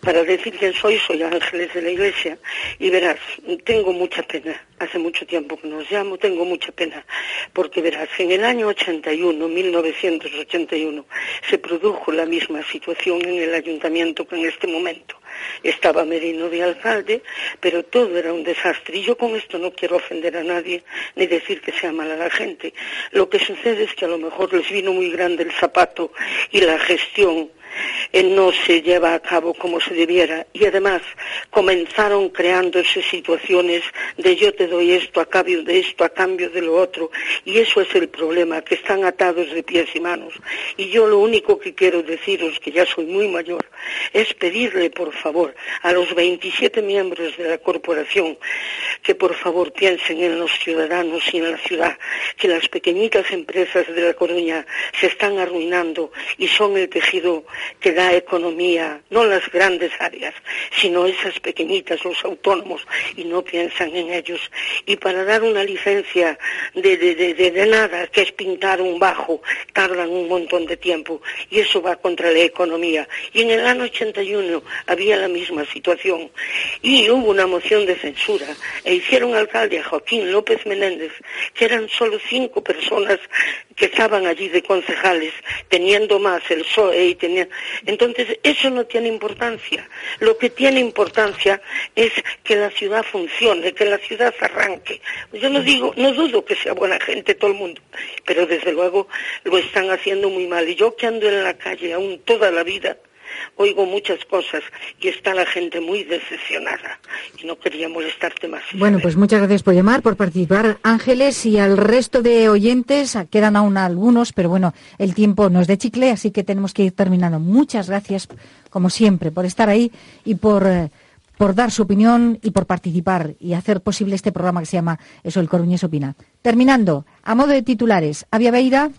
Para decir quién soy, soy Ángeles de la Iglesia. Y verás, tengo mucha pena. Hace mucho tiempo que nos llamo, tengo mucha pena. Porque verás, en el año 81, 1981, se produjo la misma situación en el ayuntamiento que en este momento. Estaba Merino de alcalde, pero todo era un desastre. Y yo con esto no quiero ofender a nadie ni decir que sea mala la gente. Lo que sucede es que a lo mejor les vino muy grande el zapato y la gestión no se lleva a cabo como se debiera y además comenzaron creándose situaciones de yo te doy esto a cambio de esto, a cambio de lo otro y eso es el problema, que están atados de pies y manos. Y yo lo único que quiero deciros, que ya soy muy mayor, es pedirle por favor a los 27 miembros de la corporación que por favor piensen en los ciudadanos y en la ciudad, que las pequeñitas empresas de La Coruña se están arruinando y son el tejido que da economía, no las grandes áreas, sino esas pequeñitas, los autónomos, y no piensan en ellos. Y para dar una licencia de, de, de, de nada, que es pintar un bajo, tardan un montón de tiempo, y eso va contra la economía. Y en el año 81 había la misma situación, y hubo una moción de censura, e hicieron alcalde a Joaquín López Menéndez, que eran solo cinco personas que estaban allí de concejales, teniendo más el PSOE y tenían... Entonces, eso no tiene importancia. Lo que tiene importancia es que la ciudad funcione, que la ciudad arranque. Yo no digo, no dudo que sea buena gente todo el mundo, pero desde luego lo están haciendo muy mal. Y yo que ando en la calle aún toda la vida, oigo muchas cosas y está la gente muy decepcionada y no quería molestarte más. Bueno, pues muchas gracias por llamar, por participar, Ángeles, y al resto de oyentes, quedan aún algunos, pero bueno, el tiempo nos de chicle, así que tenemos que ir terminando. Muchas gracias, como siempre, por estar ahí y por... Eh, por dar su opinión y por participar y hacer posible este programa que se llama Eso, el Coruñés Opina. Terminando, a modo de titulares, Avia Beira,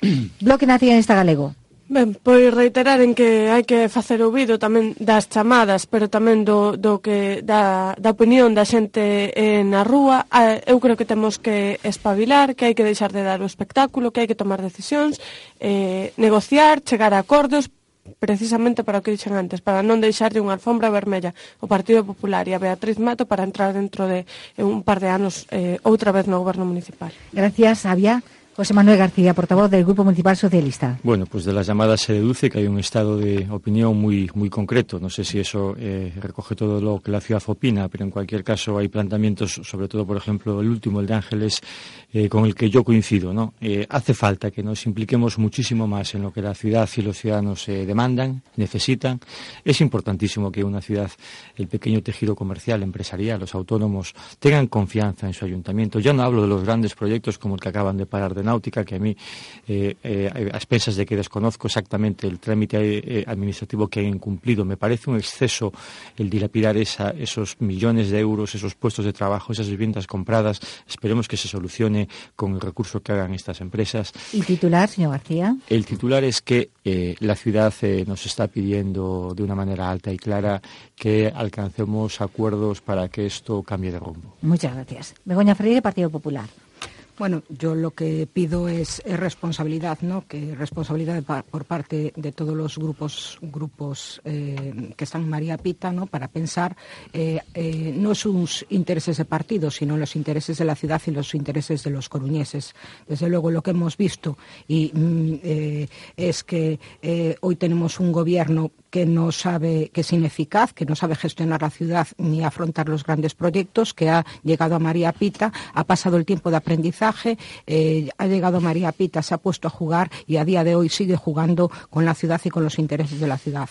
Bloque Nacionalista Galego. Ben, pois reiterar en que hai que facer ouvido tamén das chamadas, pero tamén do, do que da, da opinión da xente eh, na rúa. Eu creo que temos que espabilar, que hai que deixar de dar o espectáculo, que hai que tomar decisións, eh, negociar, chegar a acordos, precisamente para o que dixen antes, para non deixarlle unha alfombra vermella ao Partido Popular e a Beatriz Mato para entrar dentro de un par de anos eh, outra vez no goberno municipal. Gracias, Sabia. José Manuel García, portavoz del Grupo Municipal Socialista. Bueno, pues de las llamadas se deduce que hay un estado de opinión muy, muy concreto. No sé si eso eh, recoge todo lo que la ciudad opina, pero en cualquier caso hay planteamientos, sobre todo, por ejemplo, el último, el de Ángeles, eh, con el que yo coincido. ¿no? Eh, hace falta que nos impliquemos muchísimo más en lo que la ciudad y los ciudadanos eh, demandan, necesitan. Es importantísimo que una ciudad, el pequeño tejido comercial, empresarial, los autónomos, tengan confianza en su ayuntamiento. Ya no hablo de los grandes proyectos como el que acaban de parar de náutica, que a mí, a expensas de que desconozco exactamente el trámite administrativo que han incumplido, me parece un exceso el dilapidar esos millones de euros, esos puestos de trabajo, esas viviendas compradas. Esperemos que se solucione con el recurso que hagan estas empresas. ¿Y titular, señor García? El titular es que eh, la ciudad eh, nos está pidiendo de una manera alta y clara que alcancemos acuerdos para que esto cambie de rumbo. Muchas gracias. Begoña Freire, Partido Popular. Bueno, yo lo que pido es, es responsabilidad, ¿no? Que responsabilidad por parte de todos los grupos, grupos eh, que están en María Pita, ¿no? Para pensar eh, eh, no sus intereses de partido, sino los intereses de la ciudad y los intereses de los coruñeses. Desde luego, lo que hemos visto y mm, eh, es que hoy tenemos un gobierno que no sabe, que es ineficaz, que no sabe gestionar la ciudad ni afrontar los grandes proyectos, que ha llegado a María Pita, ha pasado el tiempo de aprendizaje, eh, ha llegado a María Pita, se ha puesto a jugar y a día de hoy sigue jugando con la ciudad y con los intereses de la ciudad.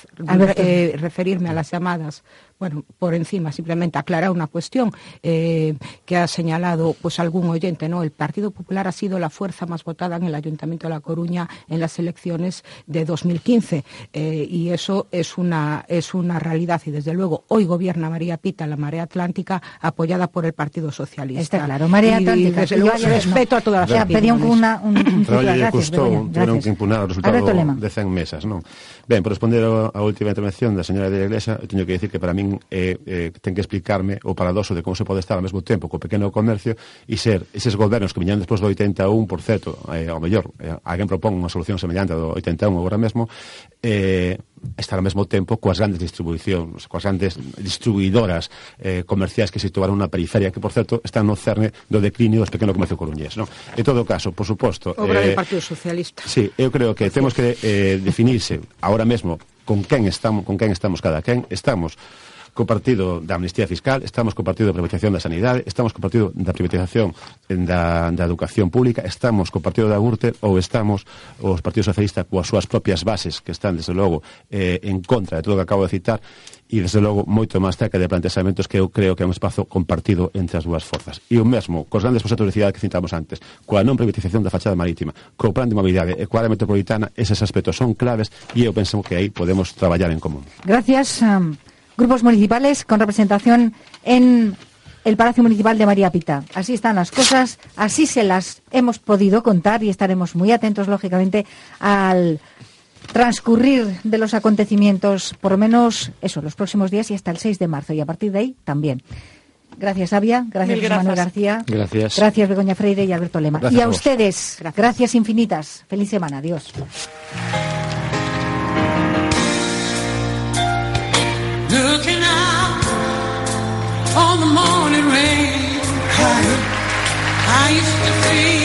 Eh, referirme a las llamadas bueno, por encima, simplemente aclarar una cuestión eh, que ha señalado pues algún oyente, ¿no? El Partido Popular ha sido la fuerza más votada en el Ayuntamiento de La Coruña en las elecciones de 2015 eh, y eso es una, es una realidad y desde luego hoy gobierna María Pita, la Marea Atlántica, apoyada por el Partido Socialista. Está claro, Marea Atlántica. Y, desde luego, no, respeto a todas las opiniones. Una, un, un Traballo custou, tiveron que impugnar o resultado de 100 mesas, non? Ben, por responder a última intervención da señora de la Iglesia, teño que decir que para min ten, eh, eh, ten que explicarme o paradoxo de como se pode estar ao mesmo tempo co pequeno comercio e ser eses gobernos que viñan despois do 81, por certo, eh, ao mellor, eh, alguén propón unha solución semellante do 81 agora mesmo, eh, estar ao mesmo tempo coas grandes distribucións, coas grandes distribuidoras eh, comerciais que se situaron na periferia, que, por certo, están no cerne do declinio dos pequeno comercio coruñés. No? En todo caso, por suposto... Obra eh, do Partido Socialista. Sí, eu creo que temos que eh, definirse agora mesmo con quen estamos, con quen estamos cada quen. Estamos co partido da amnistía fiscal, estamos co partido da privatización da sanidade, estamos co partido da privatización eh, da, da educación pública, estamos co partido da Gürtel ou estamos os partidos socialistas coas súas propias bases que están, desde logo, eh, en contra de todo o que acabo de citar e, desde logo, moito máis cerca de planteamentos que eu creo que é un espazo compartido entre as dúas forzas. E o mesmo, cos grandes proxectos de cidade que citamos antes, coa non privatización da fachada marítima, co plan de mobilidade e coa área metropolitana, eses aspectos son claves e eu penso que aí podemos traballar en común. Gracias. Um... grupos municipales con representación en el Palacio Municipal de María Pita. Así están las cosas, así se las hemos podido contar y estaremos muy atentos, lógicamente, al transcurrir de los acontecimientos, por lo menos eso, los próximos días y hasta el 6 de marzo. Y a partir de ahí también. Gracias, Avia. Gracias, José Manuel García. Gracias. Gracias, Begoña Freire y Alberto Lema. Gracias y a, a ustedes, gracias infinitas. Feliz semana. Adiós. Looking out on the morning rain. I used to feel